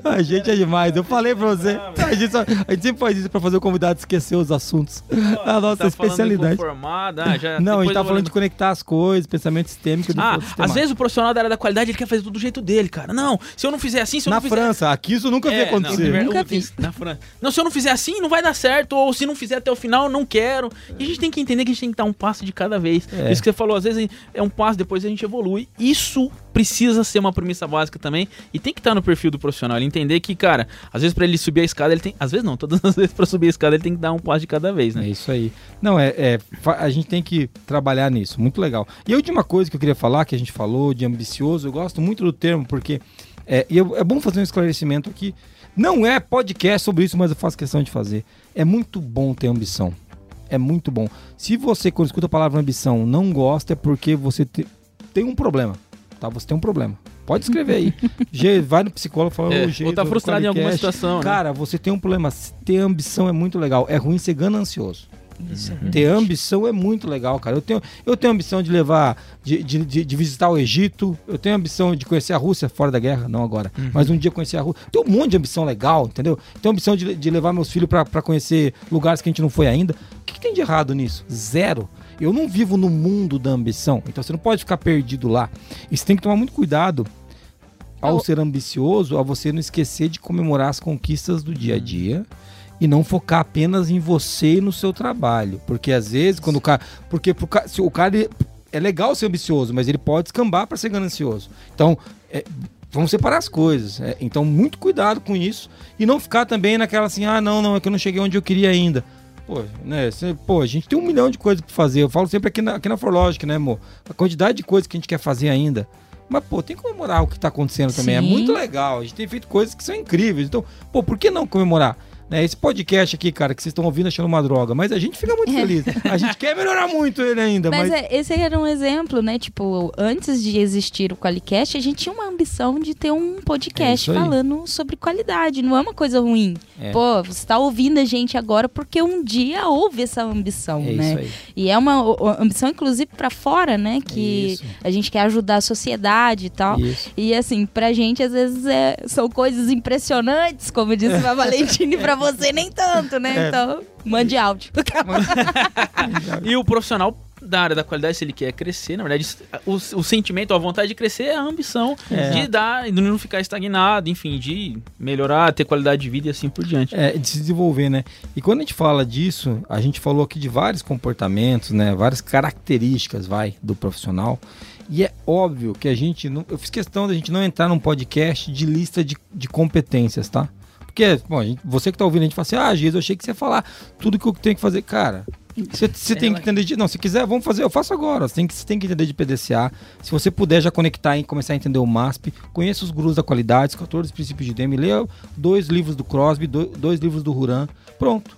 A gente é demais. Eu falei pra você. A gente, só- a gente sempre faz isso pra fazer o convidado esquecer os assuntos. A nossa Tá especialidade. Ah, já, Não, a gente tá eu falando de lembrar. conectar as coisas, pensamento sistêmico. Ah, às vezes o profissional da área da qualidade ele quer fazer tudo do jeito dele, cara. Não, se eu não fizer assim, se eu Na não fizer França, aqui isso nunca vi É, acontecer. Não, Nunca vi. Na França. Não, se eu não fizer assim, não vai dar certo. Ou se não fizer até o final, não quero. E a gente tem que entender que a gente tem que dar um passo de cada vez. É. Isso que você falou, às vezes é um passo, depois a gente evolui. Isso precisa ser uma premissa básica também. E tem que estar no perfil do profissional. Ele entender que, cara, às vezes pra ele subir a escada, ele tem. Às vezes não, todas as vezes pra subir a escada, ele tem que dar um passo de cada vez, É né? isso aí. Não, é, é, a gente tem que trabalhar nisso. Muito legal. E a última coisa que eu queria falar, que a gente falou de ambicioso, eu gosto muito do termo, porque é, eu- é bom fazer um esclarecimento aqui. Não é podcast sobre isso, mas eu faço questão de fazer. É muito bom ter ambição. É muito bom. Se você, quando escuta a palavra ambição, não gosta, é porque você te- tem um problema. Tá? Você tem um problema. Pode escrever aí. G, vai no psicólogo e fala, É, "Ô, G, ou tá do frustrado em alguma situação, né? Cara, você tem um problema. Ter ambição é muito legal. É ruim ser ganancioso. Isso Ter ambição é muito legal, cara. Eu tenho, eu tenho ambição de levar, de, de, de- de visitar o Egito. Eu tenho ambição de conhecer a Rússia fora da guerra, não agora. Mas um dia conhecer a Rússia. Tem um monte de ambição legal, entendeu? Tenho ambição de, de levar meus filhos pra pra conhecer lugares que a gente não foi ainda. O que, que tem de errado nisso? Zero. Eu não vivo no mundo da ambição. Então você não pode ficar perdido lá. E você tem que tomar muito cuidado ao Eu- ser ambicioso, a você não esquecer de comemorar as conquistas do dia a dia e não focar apenas em você e no seu trabalho, porque às vezes quando o cara, porque pro se o cara é legal ser ambicioso, mas ele pode escambar para ser ganancioso. Então, é, vamos separar as coisas. é, então, muito cuidado com isso e não ficar também naquela assim, ah, não, não, é que eu não cheguei onde eu queria ainda. Pô, né, cê- pô, a gente tem um milhão de coisas para fazer. Eu falo sempre aqui na, aqui na Forlogic, né, amor? A quantidade de coisas que a gente quer fazer ainda. Mas, pô, tem que comemorar o que tá acontecendo também. É Sim. muito legal. A gente tem feito coisas que são incríveis. Então, pô, por que não comemorar? Né, esse podcast aqui, cara, que vocês estão ouvindo achando uma droga, mas a gente fica muito feliz. A gente quer melhorar muito ele ainda, Mas, mas. é, esse era um exemplo, né? Tipo, antes de existir o Qualicast, a gente tinha uma ambição de ter um É podcast aí. falando sobre qualidade. Não é uma coisa ruim. É. Pô, você tá ouvindo a gente agora porque um dia houve essa ambição, É né? isso aí. E é uma ambição, inclusive, pra fora, né? Que Isso. a gente quer ajudar a sociedade e tal. Isso. E assim, pra gente, às vezes, é- são coisas impressionantes, como disse a Valentina, e pra você nem tanto, né? É. Então, mande áudio. E o profissional da área da qualidade, se ele quer crescer, na verdade, o, o sentimento, a vontade de crescer é a ambição É. de dar, de não ficar estagnado, enfim, de melhorar, ter qualidade de vida e assim por diante. É, de se desenvolver, né? E quando a gente fala disso, a gente falou aqui de vários comportamentos, né? Várias características, vai, do profissional. E é óbvio que a gente. Não, eu fiz questão da gente não entrar num podcast de lista de, de competências, tá? Porque, bom, você que tá ouvindo, a gente fala assim, ah, Jesus, eu achei que você ia falar tudo que eu tenho que fazer. Cara, você, você tem que entender de. Não, se quiser, vamos fazer, eu faço agora. Você tem que, você tem que entender de PDCA. Se você puder já conectar e começar a entender o MASP, conheça os gurus da qualidade, os 14 princípios de DEM, leia dois livros do Crosby, do- dois livros do Huran. Pronto.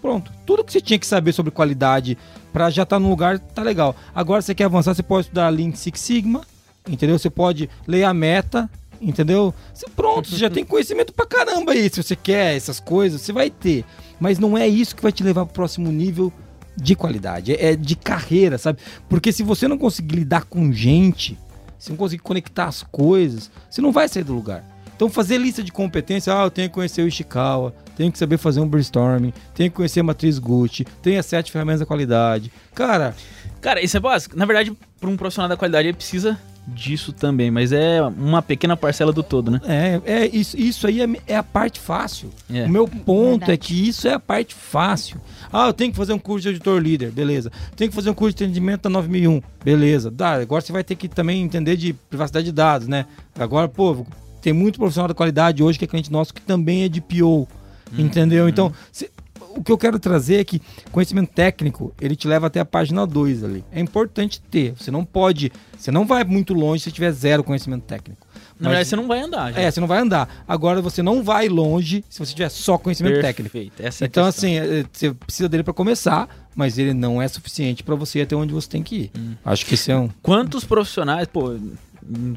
Pronto. Tudo que você tinha que saber sobre qualidade para já estar no lugar, tá legal. Agora você quer avançar, você pode estudar Lean Six Sigma, entendeu? Você pode ler a meta, entendeu? Você, pronto, você já tem conhecimento pra caramba aí. Se você quer essas coisas, você vai ter. Mas não é isso que vai te levar pro próximo nível de qualidade. É, é de carreira, sabe? Porque se você não conseguir lidar com gente, se não conseguir conectar as coisas, você não vai sair do lugar. Então fazer lista de competência, ah, eu tenho que conhecer o Ishikawa, tenho que saber fazer um brainstorming, tenho que conhecer a matriz Gucci, tenho as sete ferramentas da qualidade. Cara, Cara, isso é básico. Na verdade, para um profissional da qualidade, ele precisa disso também, mas é uma pequena parcela do todo, né? é, é isso, isso aí é, é a parte fácil. É. O meu ponto Verdade. é que isso é a parte fácil. Ah, eu tenho que fazer um curso de editor líder, beleza. Tenho que fazer um curso de atendimento da 9001, beleza. Dá, agora você vai ter que também entender de privacidade de dados, né? Agora, pô, tem muito profissional da qualidade hoje que é cliente nosso que também é de PO, entendeu? Então, cê- o que eu quero trazer é que conhecimento técnico, ele te leva até a página 2 ali. É importante ter. Você não pode, você não vai muito longe se tiver zero conhecimento técnico. Na verdade, você não vai andar. já. É, você não vai andar. Agora você não vai longe se você tiver só conhecimento técnico. Perfeito. Essa é Então, assim, é, você precisa dele para começar, mas ele não é suficiente para você ir até onde você tem que ir. Hum. Acho que esse é um. Quantos profissionais, pô,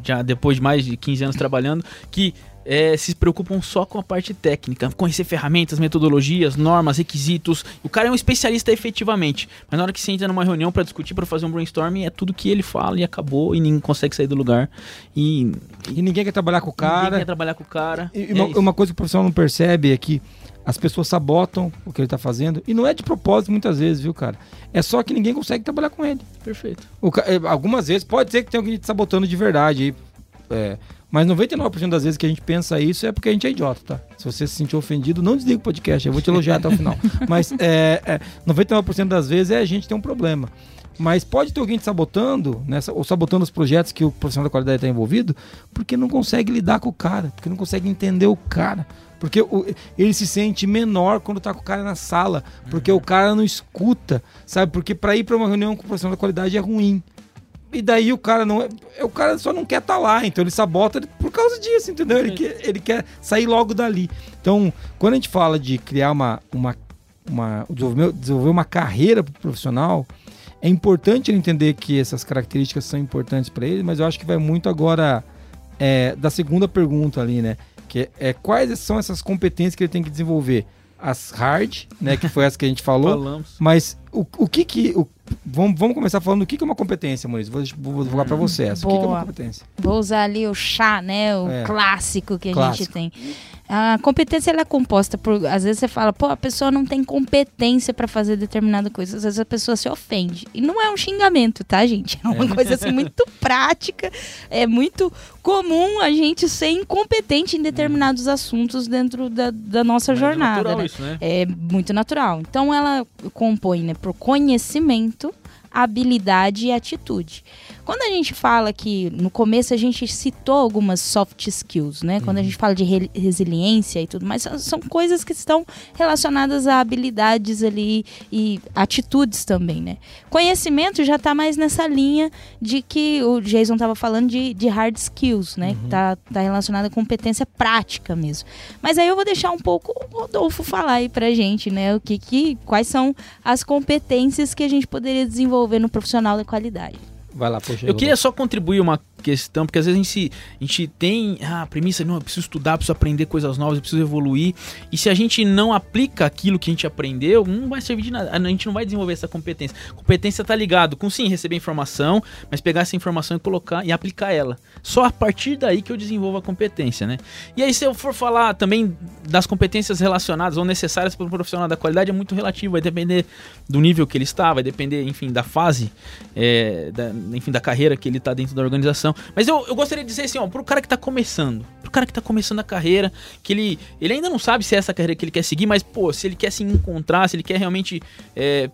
já depois de mais de 15 anos trabalhando, que é, se preocupam só com a parte técnica, conhecer ferramentas, metodologias, normas, requisitos. O cara é um especialista efetivamente, mas na hora que você entra numa reunião para discutir, para fazer um brainstorming, é tudo que ele fala e acabou e ninguém consegue sair do lugar. E, e ninguém quer trabalhar com o cara. Ninguém quer trabalhar com o cara. E, é uma, uma, coisa que o profissional não percebe é que as pessoas sabotam o que ele está fazendo e não é de propósito muitas vezes, viu, cara? É só que ninguém consegue trabalhar com ele. Perfeito. O, é, algumas vezes pode ser que tenha alguém te sabotando de verdade. É, mas 99% das vezes que a gente pensa isso é porque a gente é idiota, tá? Se você se sentir ofendido, não desliga o podcast, eu vou te elogiar até o final. Mas é, é, 99% das vezes é a gente tem um problema. Mas pode ter alguém te sabotando, né, ou sabotando os projetos que o profissional da qualidade está envolvido, porque não consegue lidar com o cara, porque não consegue entender o cara. Porque o, ele se sente menor quando tá com o cara na sala, porque uhum. o cara não escuta, sabe? Porque para ir para uma reunião com o profissional da qualidade é ruim. E daí o cara não. É, o cara só não quer estar tá lá, então ele sabota por causa disso, entendeu? Ele quer, ele quer sair logo dali. Então, quando a gente fala de criar uma. uma, uma desenvolver, desenvolver uma carreira profissional, é importante ele entender que essas características são importantes para ele, mas eu acho que vai muito agora é, da segunda pergunta ali, né? Que é, quais são essas competências que ele tem que desenvolver? As hard, né? Que foi as que a gente falou. Falamos. Mas o, o que que. O, vamos, vamos começar falando o que, que é uma competência, Maurício. Vou, vou jogar para você essa. O que, que, é uma competência? Vou usar ali o chá, né? O é. clássico que a clássico. gente tem. A competência ela é composta por. Às vezes você fala, pô, a pessoa não tem competência para fazer determinada coisa. Às vezes a pessoa se ofende. E não é um xingamento, tá, gente? É uma é. coisa assim muito prática. É muito comum a gente ser incompetente em determinados assuntos dentro da, da nossa Mas é jornada. É, né? Isso, né? é muito natural. Então ela compõe né, por conhecimento, habilidade e atitude. Quando a gente fala que no começo a gente citou algumas soft skills, né? Quando a uhum. gente fala de re resiliência e tudo mais, são coisas que estão relacionadas a habilidades ali e atitudes também, né? Conhecimento já está mais nessa linha de que o Jason estava falando de, de hard skills, né? Uhum. Tá, tá relacionada a competência prática mesmo. Mas aí eu vou deixar um pouco o Rodolfo falar aí pra gente, né? O que, que quais são as competências que a gente poderia desenvolver no profissional da qualidade. Vai lá, poxa. Eu queria só contribuir uma questão, porque às vezes a gente, a gente tem ah, a premissa, não, eu preciso estudar, preciso aprender coisas novas, eu preciso evoluir. E se a gente não aplica aquilo que a gente aprendeu, não vai servir de nada. A gente não vai desenvolver essa competência. Competência tá ligado com sim receber informação, mas pegar essa informação e colocar e aplicar ela. Só a partir daí que eu desenvolvo a competência, né? E aí se eu for falar também das competências relacionadas ou necessárias para o profissional da qualidade é muito relativo, vai depender do nível que ele está, vai depender, enfim, da fase, é, da, enfim, da carreira que ele está dentro da organização. Mas eu, eu gostaria de dizer assim, ó, pro cara que tá começando, pro cara que tá começando a carreira, que ele, ele ainda não sabe se é essa carreira que ele quer seguir, mas, pô, se ele quer se encontrar, se ele quer realmente é,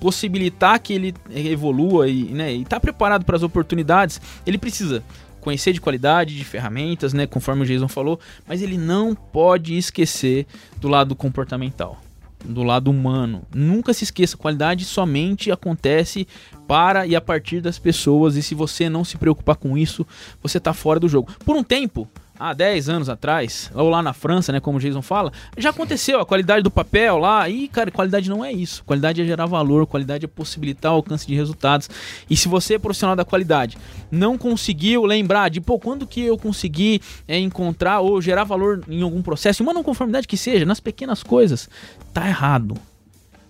possibilitar que ele evolua e, né, e tá preparado para as oportunidades, ele precisa conhecer de qualidade, de ferramentas, né, conforme o Jason falou, mas ele não pode esquecer do lado comportamental do lado humano. Nunca se esqueça, qualidade somente acontece para e a partir das pessoas, e se você não se preocupar com isso, você está fora do jogo. Por um tempo, há 10 anos atrás, ou lá na França, né, como o Jason fala, já aconteceu a qualidade do papel lá, e cara, qualidade não é isso. Qualidade é gerar valor, qualidade é possibilitar o alcance de resultados. E se você é profissional da qualidade, não conseguiu lembrar de, pô, quando que eu consegui é, encontrar ou gerar valor em algum processo, uma não conformidade que seja, nas pequenas coisas, tá errado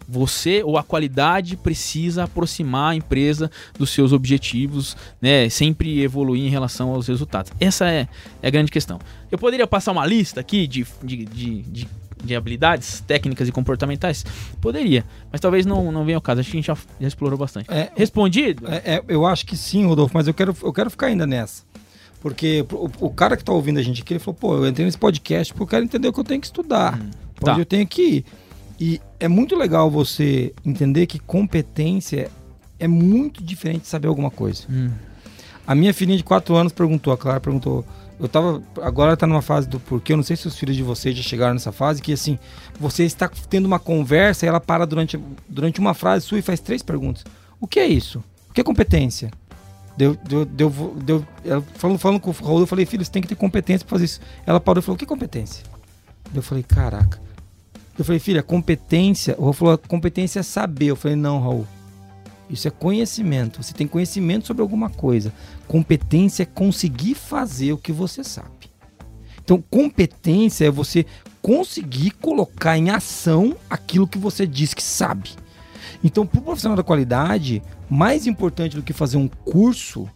você ou a qualidade precisa aproximar a empresa dos seus objetivos, né? Sempre evoluir em relação aos resultados. Essa é, é a grande questão. Eu poderia passar uma lista aqui de, de, de, de, de habilidades técnicas e comportamentais? Poderia, mas talvez não, não venha ao caso. Acho que a gente já, já explorou bastante. É, Respondido? É, é, eu acho que sim, Rodolfo, mas eu quero, eu quero ficar ainda nessa. Porque o, o cara que está ouvindo a gente aqui, ele falou, pô, eu entrei nesse podcast porque eu quero entender o que eu tenho que estudar. Hum, tá. eu tenho que ir. E é muito legal você entender que competência é muito diferente de saber alguma coisa. Hum. A minha filhinha de 4 anos perguntou, a Clara perguntou. Eu tava. Agora tá numa fase do porquê. Eu não sei se os filhos de vocês já chegaram nessa fase, que assim, você está tendo uma conversa e ela para durante, durante uma frase sua e faz três perguntas. O que é isso? O que é competência? Deu, deu, deu, deu, ela falando, falando com o Raul, eu falei, filho, você tem que ter competência para fazer isso. Ela parou e falou, o que é competência? Eu falei, caraca. Eu falei, filha, competência. O Raul falou, competência é saber. Eu falei, não, Raul. Isso é conhecimento. Você tem conhecimento sobre alguma coisa. Competência é conseguir fazer o que você sabe. Então, competência é você conseguir colocar em ação aquilo que você diz que sabe. Então, para o profissional da qualidade, mais importante do que fazer um curso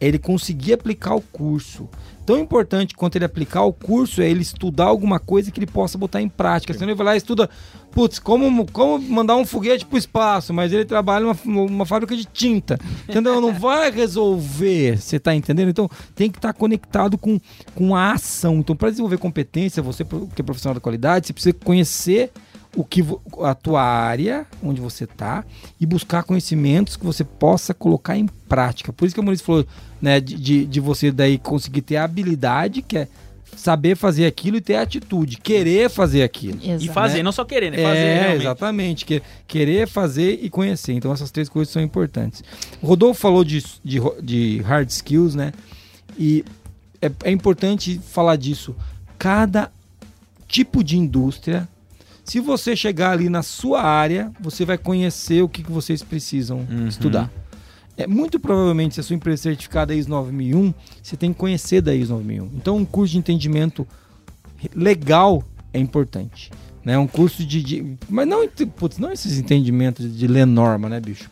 é ele conseguir aplicar o curso. Tão importante quanto ele aplicar o curso é ele estudar alguma coisa que ele possa botar em prática. Senão ele vai lá e estuda, putz, como, como mandar um foguete para o espaço, mas ele trabalha numa uma fábrica de tinta. Entendeu? Não vai resolver, você está entendendo? Então tem que estar tá conectado com, com a ação. Então, para desenvolver competência, você que é profissional da qualidade, você precisa conhecer o que a tua área, onde você está, e buscar conhecimentos que você possa colocar em prática. Por isso que a Maurício falou, né, de, de você daí conseguir ter a habilidade, que é saber fazer aquilo e ter atitude, querer fazer aquilo. Exato. E fazer, né? não só querer, né? Fazer é, realmente. exatamente. Que, querer, fazer e conhecer. Então essas três coisas são importantes. O Rodolfo falou de, de, de hard skills, né? E é, é importante falar disso. Cada tipo de indústria se você chegar ali na sua área, você vai conhecer o que, que vocês precisam uhum. estudar. É, muito provavelmente, se a sua empresa é certificada ISO 9001, você tem que conhecer da ISO 9001. Então, um curso de entendimento legal é importante. Né? Um curso de, de. mas não, putz, não esses entendimentos de ler norma, né, bicho?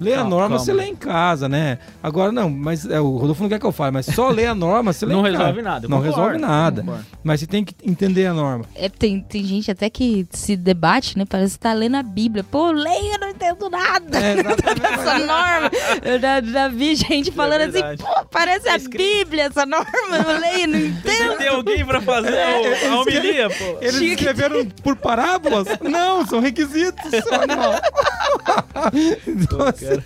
Ler a norma calma. você lê em casa, né? Agora não, mas é, o Rodolfo não quer que eu fale, mas só ler a norma você lê Não em resolve casa. nada. Não concordo, resolve nada. Mas você tem que entender a norma. É, tem, tem gente até que se debate, né? Parece que tá lendo a Bíblia. Pô, leia, não entendo nada. É, essa norma. Eu já, já vi gente é falando é assim, pô, parece a Bíblia essa norma. Eu leio, não entendo. Tem alguém pra fazer é, a homilia, pô. Eles escreveram por parábolas? Não, são requisitos. então, assim,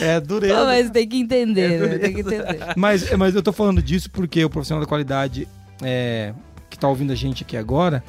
é dureza. Pô, mas tem que entender, é né? Tem que entender. Mas, mas eu tô falando disso porque o profissional da qualidade é, que tá ouvindo a gente aqui agora,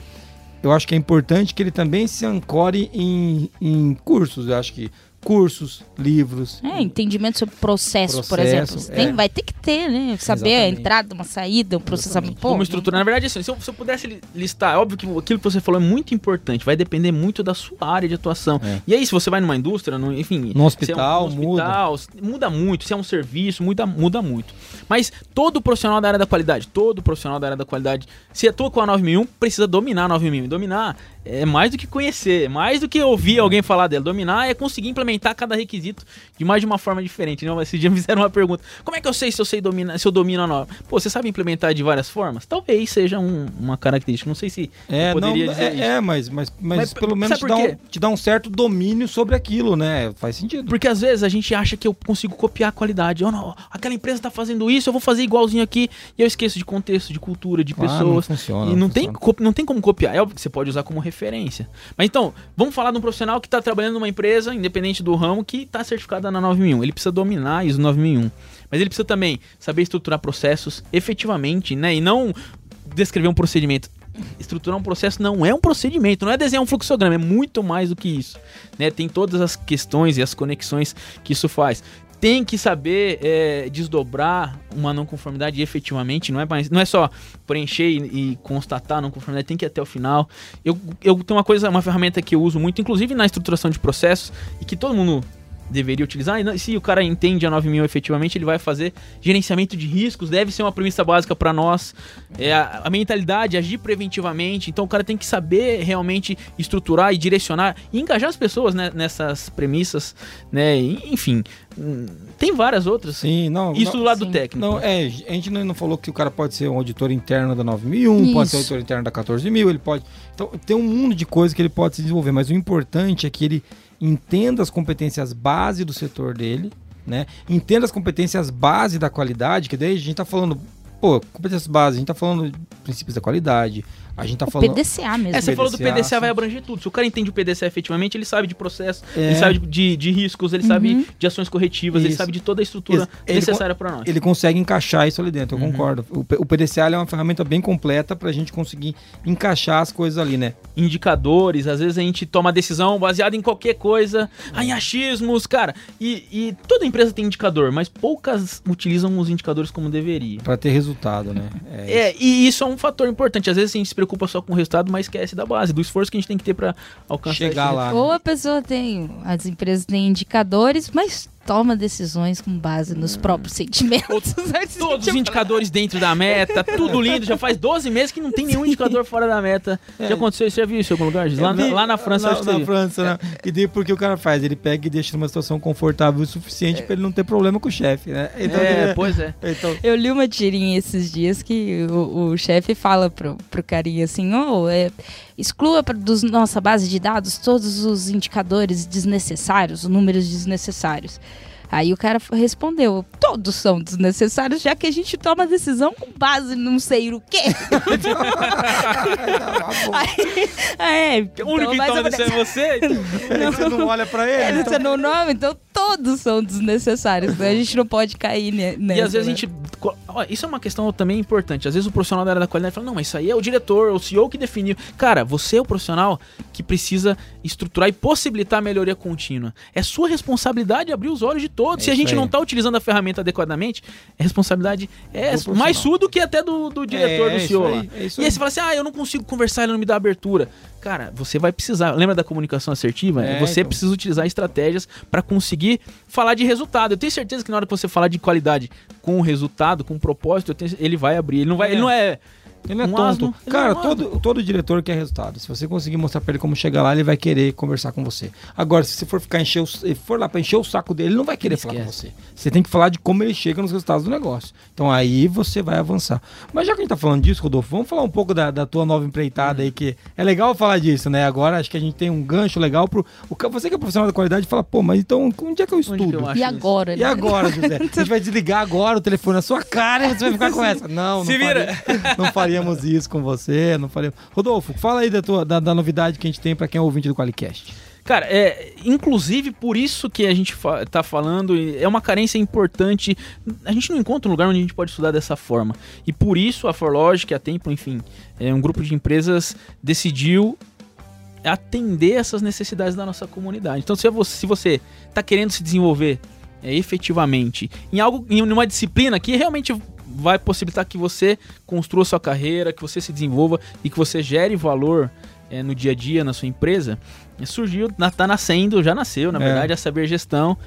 eu acho que é importante que ele também se ancore em, em cursos. Eu acho que cursos, livros. É, entendimento sobre processo, processo por exemplo. Tem, é. Vai ter que ter, né? Saber Exatamente. a entrada, uma saída, um processamento. Pô, Como estruturar. Na verdade, assim, se eu, se eu, pudesse listar, é óbvio que aquilo que você falou é muito importante, vai depender muito da sua área de atuação. É. E aí, se você vai numa indústria, no, enfim. No hospital, é um, hospital muda. muda muito. Se é um serviço, muda, muda muito. Mas todo profissional da área da qualidade, todo profissional da área da qualidade, se atua com a 9001, precisa dominar a 9001. Dominar é mais do que conhecer, é mais do que ouvir é. alguém falar dela. Dominar é conseguir implementar cada requisito de mais de uma forma diferente. Não, esse dia me fizeram uma pergunta: como é que eu sei se eu sei dominar, se eu domino a nova? Pô, você sabe implementar de várias formas? Talvez seja um, uma característica. Não sei se é, poderia não, dizer é. É, mas, mas, mas, mas pelo menos te dá, um, te dá um certo domínio sobre aquilo, né? Faz sentido. Porque às vezes a gente acha que eu consigo copiar a qualidade. Oh, não, aquela empresa tá fazendo isso, eu vou fazer igualzinho aqui. E eu esqueço de contexto, de cultura, de pessoas. Não funciona. E não, não tem, não tem como copiar. É óbvio que você pode usar como referência. Mas então, vamos falar de um profissional que está trabalhando numa empresa, independente do ramo, que está certificada na 9001. Ele precisa dominar ISO 9001. Mas ele precisa também saber estruturar processos efetivamente, né? E não descrever um procedimento. Estruturar um processo não é um procedimento, não é desenhar um fluxograma, é muito mais do que isso. Né? Tem todas as questões e as conexões que isso faz tem que saber é, desdobrar uma não conformidade efetivamente, não é, mais, não é só preencher e, e, constatar não conformidade, tem que ir até o final. Eu, eu tenho uma coisa, uma ferramenta que eu uso muito, inclusive na estruturação de processos, e que todo mundo deveria utilizar. E se o cara entende a 9000 efetivamente, ele vai fazer gerenciamento de riscos, deve ser uma premissa básica para nós. É a, a, mentalidade, agir preventivamente. Então o cara tem que saber realmente estruturar e direcionar e engajar as pessoas né, nessas premissas, né? enfim, tem várias outras. Sim, não. Isso não, do lado sim. técnico. Não, é, a gente não falou que o cara pode ser um auditor interno da 9001, Isso. pode ser auditor interno da 14000, ele pode. Então, tem um mundo de coisas que ele pode se desenvolver, mas o importante é que ele entenda as competências base do setor dele, né? Entenda as competências base da qualidade, que daí a gente tá falando, pô, competências base, a gente tá falando princípios da qualidade, a gente tá o falando. PDCA mesmo. É, você PDCA, falou do PDCA, sim. vai abranger tudo. Se o cara entende o PDCA efetivamente, ele sabe de processo, é. ele sabe de, de riscos, ele uhum. sabe de ações corretivas, isso. ele sabe de toda a estrutura ele necessária para nós. Ele consegue encaixar isso ali dentro, eu uhum. concordo. O, o PDCA é uma ferramenta bem completa para a gente conseguir encaixar as coisas ali, né? Indicadores, às vezes a gente toma decisão baseada em qualquer coisa, é. em achismos, cara. E, e, toda empresa tem indicador, mas poucas utilizam os indicadores como deveria. Para ter resultado, né? É, é, e isso é um fator importante. Às vezes a gente se preocupa só com o resultado mas esquece da base, do esforço que a gente tem que ter para alcançar Chegar lá. Ou a pessoa tem, as empresas têm indicadores, mas toma decisões com base nos próprios sentimentos. Todos os indicadores dentro da meta, tudo lindo. Já faz 12 meses que não tem nenhum indicador fora da meta. Já aconteceu isso? Já viu isso em algum lugar? Lá, na- lá na França, que na teve. França, né? E daí porque o cara faz? Ele pega e deixa numa situação confortável o suficiente pra ele não ter problema com o chefe, né? Então, É, ele- pois é. então, Eu li uma tirinha esses dias que o, o chefe fala pro, pro carinha assim, ô, é, exclua dos nossa base de dados todos os indicadores desnecessários, os números desnecessários. Aí o cara respondeu, todos são desnecessários, já que a gente toma decisão com base em não sei o quê. Aí, é, então, O único que toma decisão é você. então. você não olha pra ele? É, então- você não nome, então todos são desnecessários. né? A gente não pode cair ne- nessa. E às vezes né? a gente. Isso é uma questão também importante. Às vezes o profissional da área da qualidade fala: não, mas isso aí é o diretor, o CEO que definiu. Cara, você é o profissional que precisa estruturar e possibilitar a melhoria contínua. É sua responsabilidade abrir os olhos de todos. É Se a gente aí. não está utilizando a ferramenta adequadamente, a responsabilidade é Do mais sua do que até do, do diretor, É, do CEO. aí, lá. é e aí você fala assim: ah, eu não consigo conversar, ele não me dá abertura. Cara, você vai precisar. Lembra da comunicação assertiva? É, você então. precisa utilizar estratégias para conseguir falar de resultado. Eu tenho certeza que na hora que você falar de qualidade com resultado, com propósito, tenho- ele vai abrir. Ele não vai, É. ele não é Ele não é um tonto. asno, ele Cara, é um todo, asno. todo diretor quer resultado. Se você conseguir mostrar pra ele como chegar lá, ele vai querer conversar com você. Agora, se você for ficar encher o, se for lá pra encher o saco dele, ele não vai querer falar com você. Você tem que falar de como ele chega nos resultados do negócio. Então aí você vai avançar. Mas já que a gente tá falando disso, Rodolfo, vamos falar um pouco da, da tua nova empreitada aí, que é legal falar disso, né? Agora acho que a gente tem um gancho legal pro. O, você que é profissional da qualidade fala, pô, mas então onde é que eu Onde que estudo? eu E isso? agora? E né? agora, José? A gente vai desligar agora o telefone na sua cara e você vai ficar com essa. Não, não, Se vira. faria- não faríamos isso com você, não faríamos. Rodolfo, fala aí da, tua, da, da novidade que a gente tem pra quem é ouvinte do Qualicast. Cara, é, inclusive por isso que a gente fa tá falando, é uma carência importante. A gente não encontra um lugar onde a gente pode estudar dessa forma. E por isso a Forlogic, a Tempo, enfim, é, um grupo de empresas decidiu atender essas necessidades da nossa comunidade. Então, se você, se você tá querendo se desenvolver é, efetivamente em algo, em uma disciplina que realmente vai possibilitar que você construa sua carreira, que você se desenvolva e que você gere valor é, no dia a dia na sua empresa, surgiu, na- tá nascendo, já nasceu, na É. verdade, a Saber Gestão,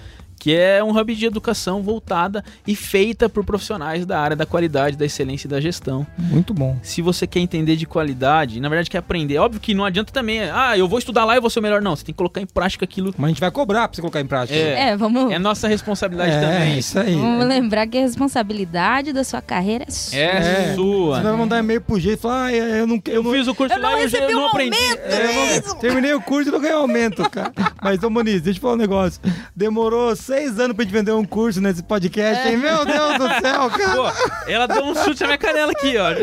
que é um hub de educação voltada e feita por profissionais da área da qualidade, da excelência e da gestão. Muito bom. Se você quer entender de qualidade, na verdade quer aprender, óbvio que não adianta também, ah, eu vou estudar lá e vou ser o melhor, não, você tem que colocar em prática aquilo. Mas a gente vai cobrar pra você colocar em prática. É, É, vamos, é nossa responsabilidade É, também. isso aí. vamos lembrar que a responsabilidade da sua carreira é sua. É, É. sua. Você vai mandar e-mail pro jeito e falar, ah, eu não, eu Eu não, fiz o curso Eu não lá e eu, não um aprendi. É, eu não- terminei o curso e não ganhei aumento, cara. Mas, ô Moniz, deixa eu falar um negócio. Demorou seis anos pra gente vender um curso nesse podcast, hein? Meu Deus do céu, cara. Pô, ela deu um chute na minha canela aqui, ó.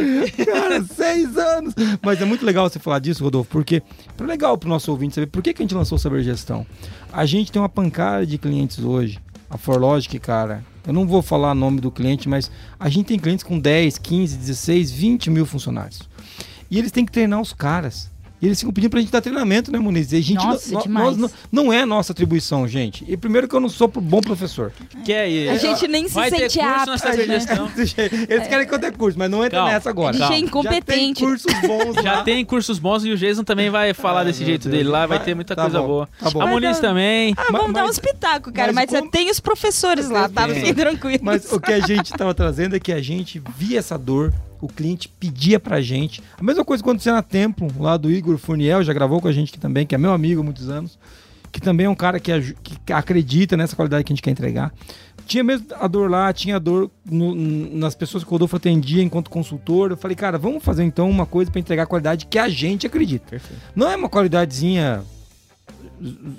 Cara, seis anos. Mas é muito legal você falar disso, Rodolfo, porque é legal pro nosso ouvinte saber por que, que a gente lançou o Saber Gestão. A gente tem uma pancada de clientes hoje. A Forlogic, cara, eu não vou falar o nome do cliente, mas a gente tem clientes com 10, 15, 16, 20 mil funcionários. E eles têm que treinar os caras. E eles ficam pedindo pra gente dar treinamento, né, Muniz? E a gente Nossa, não, demais. nós não, não é nossa atribuição, gente. E primeiro que eu não sou bom professor. Quer ir? A gente nem se Vai sente apto, né? Eles querem que eu dê curso, mas não entra Calma, nessa agora. A gente é incompetente. Já tem cursos bons Já lá. tem cursos bons e o Jason também vai falar Ai, desse meu jeito Deus. dele lá, vai Vai- ter muita tá coisa bom, boa. tá bom. A Muniz Mas, também. Ah, vamos Mas- dar um espetáculo, cara. mas Mas, você como- tem os professores lá, tá? É. Fiquem tranquilos. Mas o que a gente estava trazendo é que a gente via essa dor, o cliente pedia pra gente. A mesma coisa aconteceu na Templo, lá do Igor Furniel, já gravou com a gente aqui também, que é meu amigo há muitos anos, que também é um cara que, que acredita nessa qualidade que a gente quer entregar. Tinha mesmo a dor lá, tinha a dor no- nas pessoas que o Rodolfo atendia enquanto consultor. Eu falei, cara, vamos fazer então uma coisa para entregar a qualidade que a gente acredita. Não é uma qualidadezinha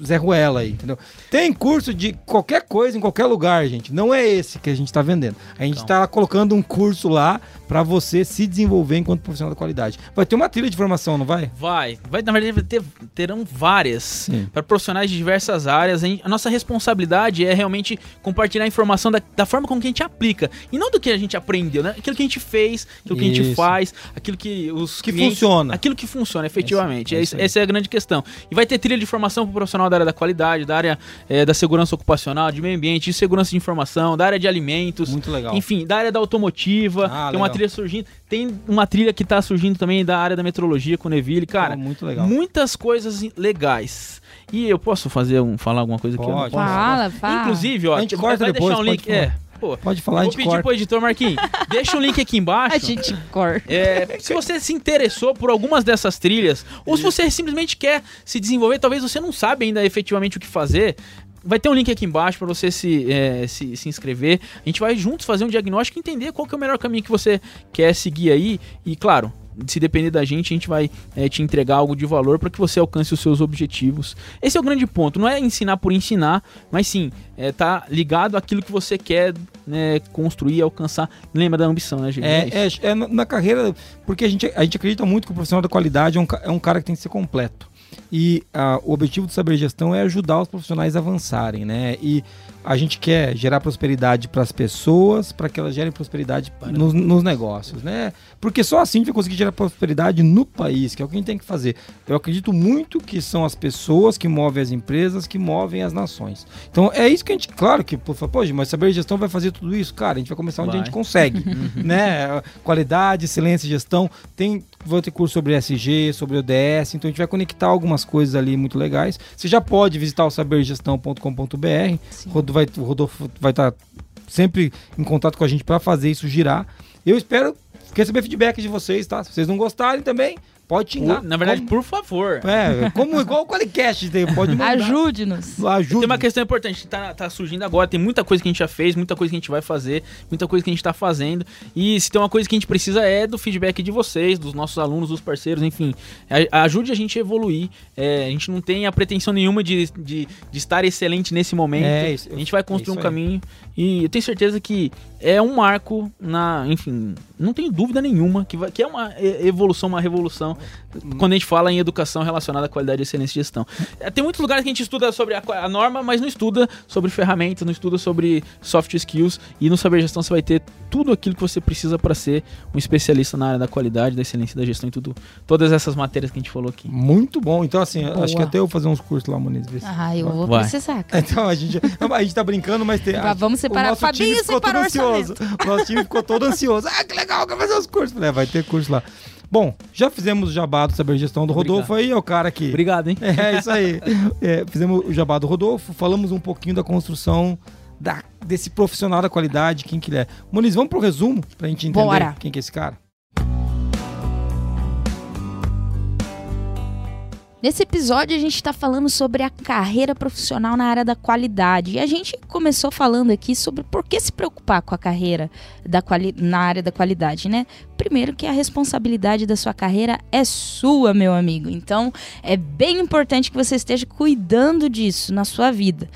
Zé Ruela aí, entendeu? Tem curso de qualquer coisa em qualquer lugar, gente. Não é esse que a gente está vendendo. A gente está colocando um curso lá para você se desenvolver enquanto profissional da qualidade. Vai ter uma trilha de formação, não vai? Vai. vai na verdade, ter, terão várias para profissionais de diversas áreas. A, nossa responsabilidade é realmente compartilhar a informação da, da forma como que a gente aplica. E não do que a gente aprendeu, né? Aquilo que a gente fez, aquilo que a gente Isso. faz, aquilo que os Que clientes- funciona. Aquilo que funciona, efetivamente. É É isso isso- aí. essa é a grande questão. E vai ter trilha de formação para o profissional da área da qualidade, da área é, da segurança ocupacional, de meio ambiente, de segurança de informação, da área de alimentos. Muito legal. Enfim, da área da automotiva. Ah, tem uma legal. trilha surgindo. Tem uma trilha que está surgindo também da área da metrologia com o Neville. Cara, Oh, muito legal. muitas coisas legais. E eu posso fazer um, falar alguma coisa aqui? Eu não Pode. posso? Fala, fala. Inclusive, ó, A gente vai corta vai depois, deixar um pode link. falar. É, pô, Pode falar, vou pedir corta. pro editor Marquinhos, deixa um link aqui embaixo. A gente corta. É, se você se interessou por algumas dessas trilhas, ou se você simplesmente quer se desenvolver, talvez você não sabe ainda efetivamente o que fazer, vai ter um link aqui embaixo para você se, é, se, se inscrever. A gente vai juntos fazer um diagnóstico e entender qual que é o melhor caminho que você quer seguir aí. E claro, se depender da gente, a gente vai é, te entregar algo de valor para que você alcance os seus objetivos. Esse é o grande ponto. Não é ensinar por ensinar, mas sim é, tá ligado àquilo que você quer né, construir, alcançar. Lembra da ambição, né, gente? É, isso. é, é na- carreira, porque a gente, a gente acredita muito que o profissional da qualidade é um, é um cara que tem que ser completo. E ah, o objetivo do Saber Gestão é ajudar os profissionais a avançarem, né? E a gente quer gerar prosperidade para as pessoas, para que elas gerem prosperidade nos, nos negócios, né? Porque só assim a gente vai conseguir gerar prosperidade no país, que é o que a gente tem que fazer. Eu acredito muito que são as pessoas que movem as empresas, que movem as nações. Então é isso que a gente, claro que, pô, mas Saber Gestão vai fazer tudo isso? Cara, a gente vai começar onde a Vai. gente consegue, né? Qualidade, excelência, gestão. Tem, vou ter curso sobre SG, sobre ODS, então a gente vai conectar algumas coisas ali muito legais. Você já pode visitar o sabergestão.com.br. Vai, o Rodolfo vai estar sempre em contato com a gente para fazer isso girar. Eu espero receber feedback de vocês, tá? Se vocês não gostarem também, pode xingar. Por- na verdade, Como- por favor. é, como igual o Qualicast, tem, pode mandar. Ajude-nos. Ajude. Tem uma questão importante, tá, tá surgindo agora, tem muita coisa que a gente já fez, muita coisa que a gente vai fazer, muita coisa que a gente tá fazendo. E se tem uma coisa que a gente precisa é do feedback de vocês, dos nossos alunos, dos parceiros, enfim. Ajude a gente a evoluir. É, a gente não tem a pretensão nenhuma de, de, de estar excelente nesse momento. É, isso- a gente vai é construir um caminho. E eu tenho certeza que é um marco na. Enfim, não tenho dúvida nenhuma que, vai, que é uma e- evolução, uma revolução quando a gente fala em educação relacionada à qualidade, excelência e gestão. É, Tem muitos lugares que a gente estuda sobre a, a norma, mas não estuda sobre ferramentas, não estuda sobre soft skills. E no Saber Gestão você vai ter tudo aquilo que você precisa para ser um especialista na área da qualidade, da excelência e da gestão e tudo. Todas essas matérias que a gente falou aqui. Muito bom. Então, assim, Boa. acho que até eu vou fazer uns cursos lá, Muniz. ver se- Ah, eu vou Vai. precisar. cara. Então, a gente, a gente tá brincando, mas tem. Va- vamos separar. O nosso Fabinho time ficou todo ansioso. O nosso time ficou todo ansioso. Ah, que legal, quer fazer os cursos. Falei, é, vai ter curso lá. Bom, já fizemos o jabá do Saber Gestão do Rodolfo aí, é o cara que. Obrigado, hein? É isso aí. É, fizemos o jabá do Rodolfo, falamos um pouquinho da construção da- desse profissional da qualidade, quem que ele é. Muniz, vamos pro resumo pra gente entender Bora. quem que é esse cara? Nesse episódio, a gente está falando sobre a carreira profissional na área da qualidade. E a gente começou falando aqui sobre por que se preocupar com a carreira da na área da qualidade, né? Primeiro que a responsabilidade da sua carreira é sua, meu amigo. Então, é bem importante que você esteja cuidando disso na sua vida.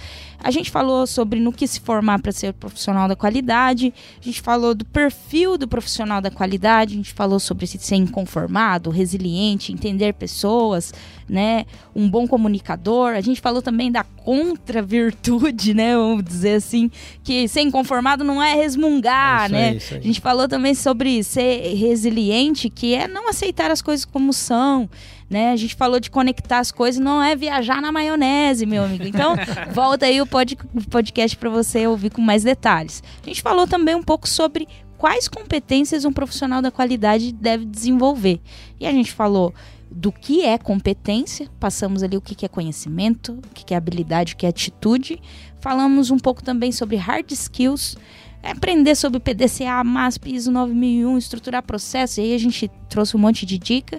A gente falou sobre no que se formar para ser profissional da qualidade, a gente falou do perfil do profissional da qualidade, a gente falou sobre se ser inconformado, resiliente, entender pessoas, né, um bom comunicador. A gente falou também da contra-virtude, né, vamos dizer assim, que ser inconformado não é resmungar, É né? aí. A gente falou também sobre ser resiliente, que é não aceitar as coisas como são, né? A gente falou de conectar as coisas, não é viajar na maionese, meu amigo. Então, volta aí o pod- podcast para você ouvir com mais detalhes. A gente falou também um pouco sobre quais competências um profissional da qualidade deve desenvolver. E a gente falou do que é competência, passamos ali o que é conhecimento, o que é habilidade, o que é atitude. Falamos um pouco também sobre hard skills, aprender sobre PDCA, MASP, ISO 9001, estruturar processos, e aí a gente trouxe um monte de dica.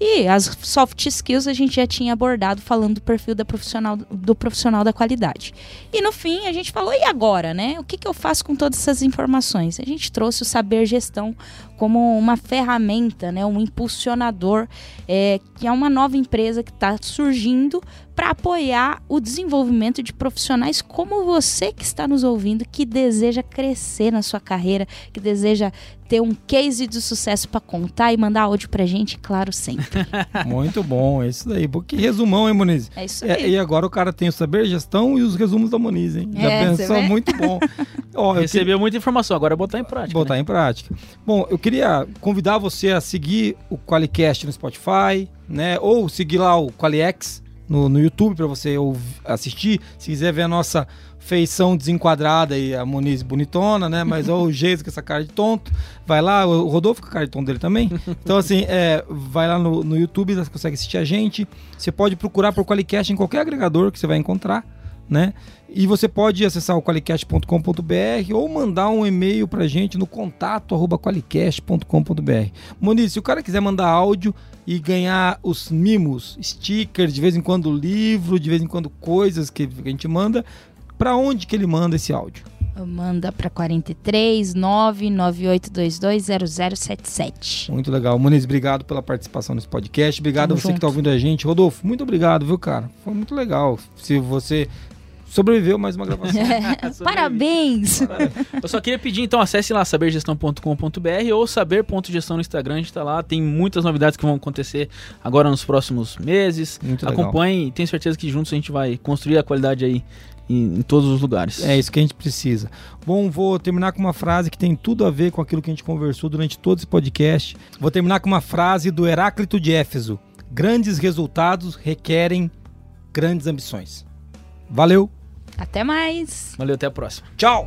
E as soft skills a gente já tinha abordado falando do perfil da profissional, do profissional da qualidade. E no fim a gente falou, e agora, né? O que, que eu faço com todas essas informações? A gente trouxe o saber gestão como uma ferramenta, né? Um impulsionador, é, que é uma nova empresa que está surgindo para apoiar o desenvolvimento de profissionais como você que está nos ouvindo, que deseja crescer na sua carreira, que deseja ter um case de sucesso para contar e mandar áudio pra gente, claro, sempre. Muito bom, é isso daí. Que resumão, hein, Muniz? É isso É, aí. e agora o cara tem o saber gestão e os resumos da Muniz, hein? Já É, você pensou? Muito bom. Ó, eu queria Recebeu muita informação, agora é botar em prática. botar né? em prática. Bom, eu queria convidar você a seguir o Qualicast no Spotify, né? Ou seguir lá o Qualiex, no, no YouTube para você ouvir, assistir. Se quiser ver a nossa feição desenquadrada e a Moniz bonitona, né? Mas olha o jeito com essa cara de tonto. Vai lá, o Rodolfo com a cara de tonto dele também. Então, assim, é, vai lá no, no YouTube, você consegue assistir a gente. Você pode procurar por Qualicast em qualquer agregador que você vai encontrar, né? E você pode acessar o qualicast.com.br ou mandar um e-mail pra gente no contato arroba qualicast.com.br. Moniz, se o cara quiser mandar áudio e ganhar os mimos, stickers, de vez em quando livro, de vez em quando coisas que a gente manda, para onde que ele manda esse áudio? Manda para 43 998220077. Muito legal. Muniz, obrigado pela participação nesse podcast. Obrigado Tamo a você junto. que está ouvindo a gente. Rodolfo, muito obrigado, viu, cara? Foi muito legal. Se você sobreviveu mais uma gravação. Parabéns! Eu só queria pedir, então, acesse lá sabergestão.com.br ou saber.gestão no Instagram, a gente tá lá, tem muitas novidades que vão acontecer agora nos próximos meses. Muito legal. Acompanhe e tenho certeza que juntos a gente vai construir a qualidade aí em, em todos os lugares. É isso que a gente precisa. Bom, vou terminar com uma frase que tem tudo a ver com aquilo que a gente conversou durante todo esse podcast. Vou terminar com uma frase do Heráclito de Éfeso: Grandes resultados requerem grandes ambições. Valeu, até mais. Valeu, até a próxima. Tchau!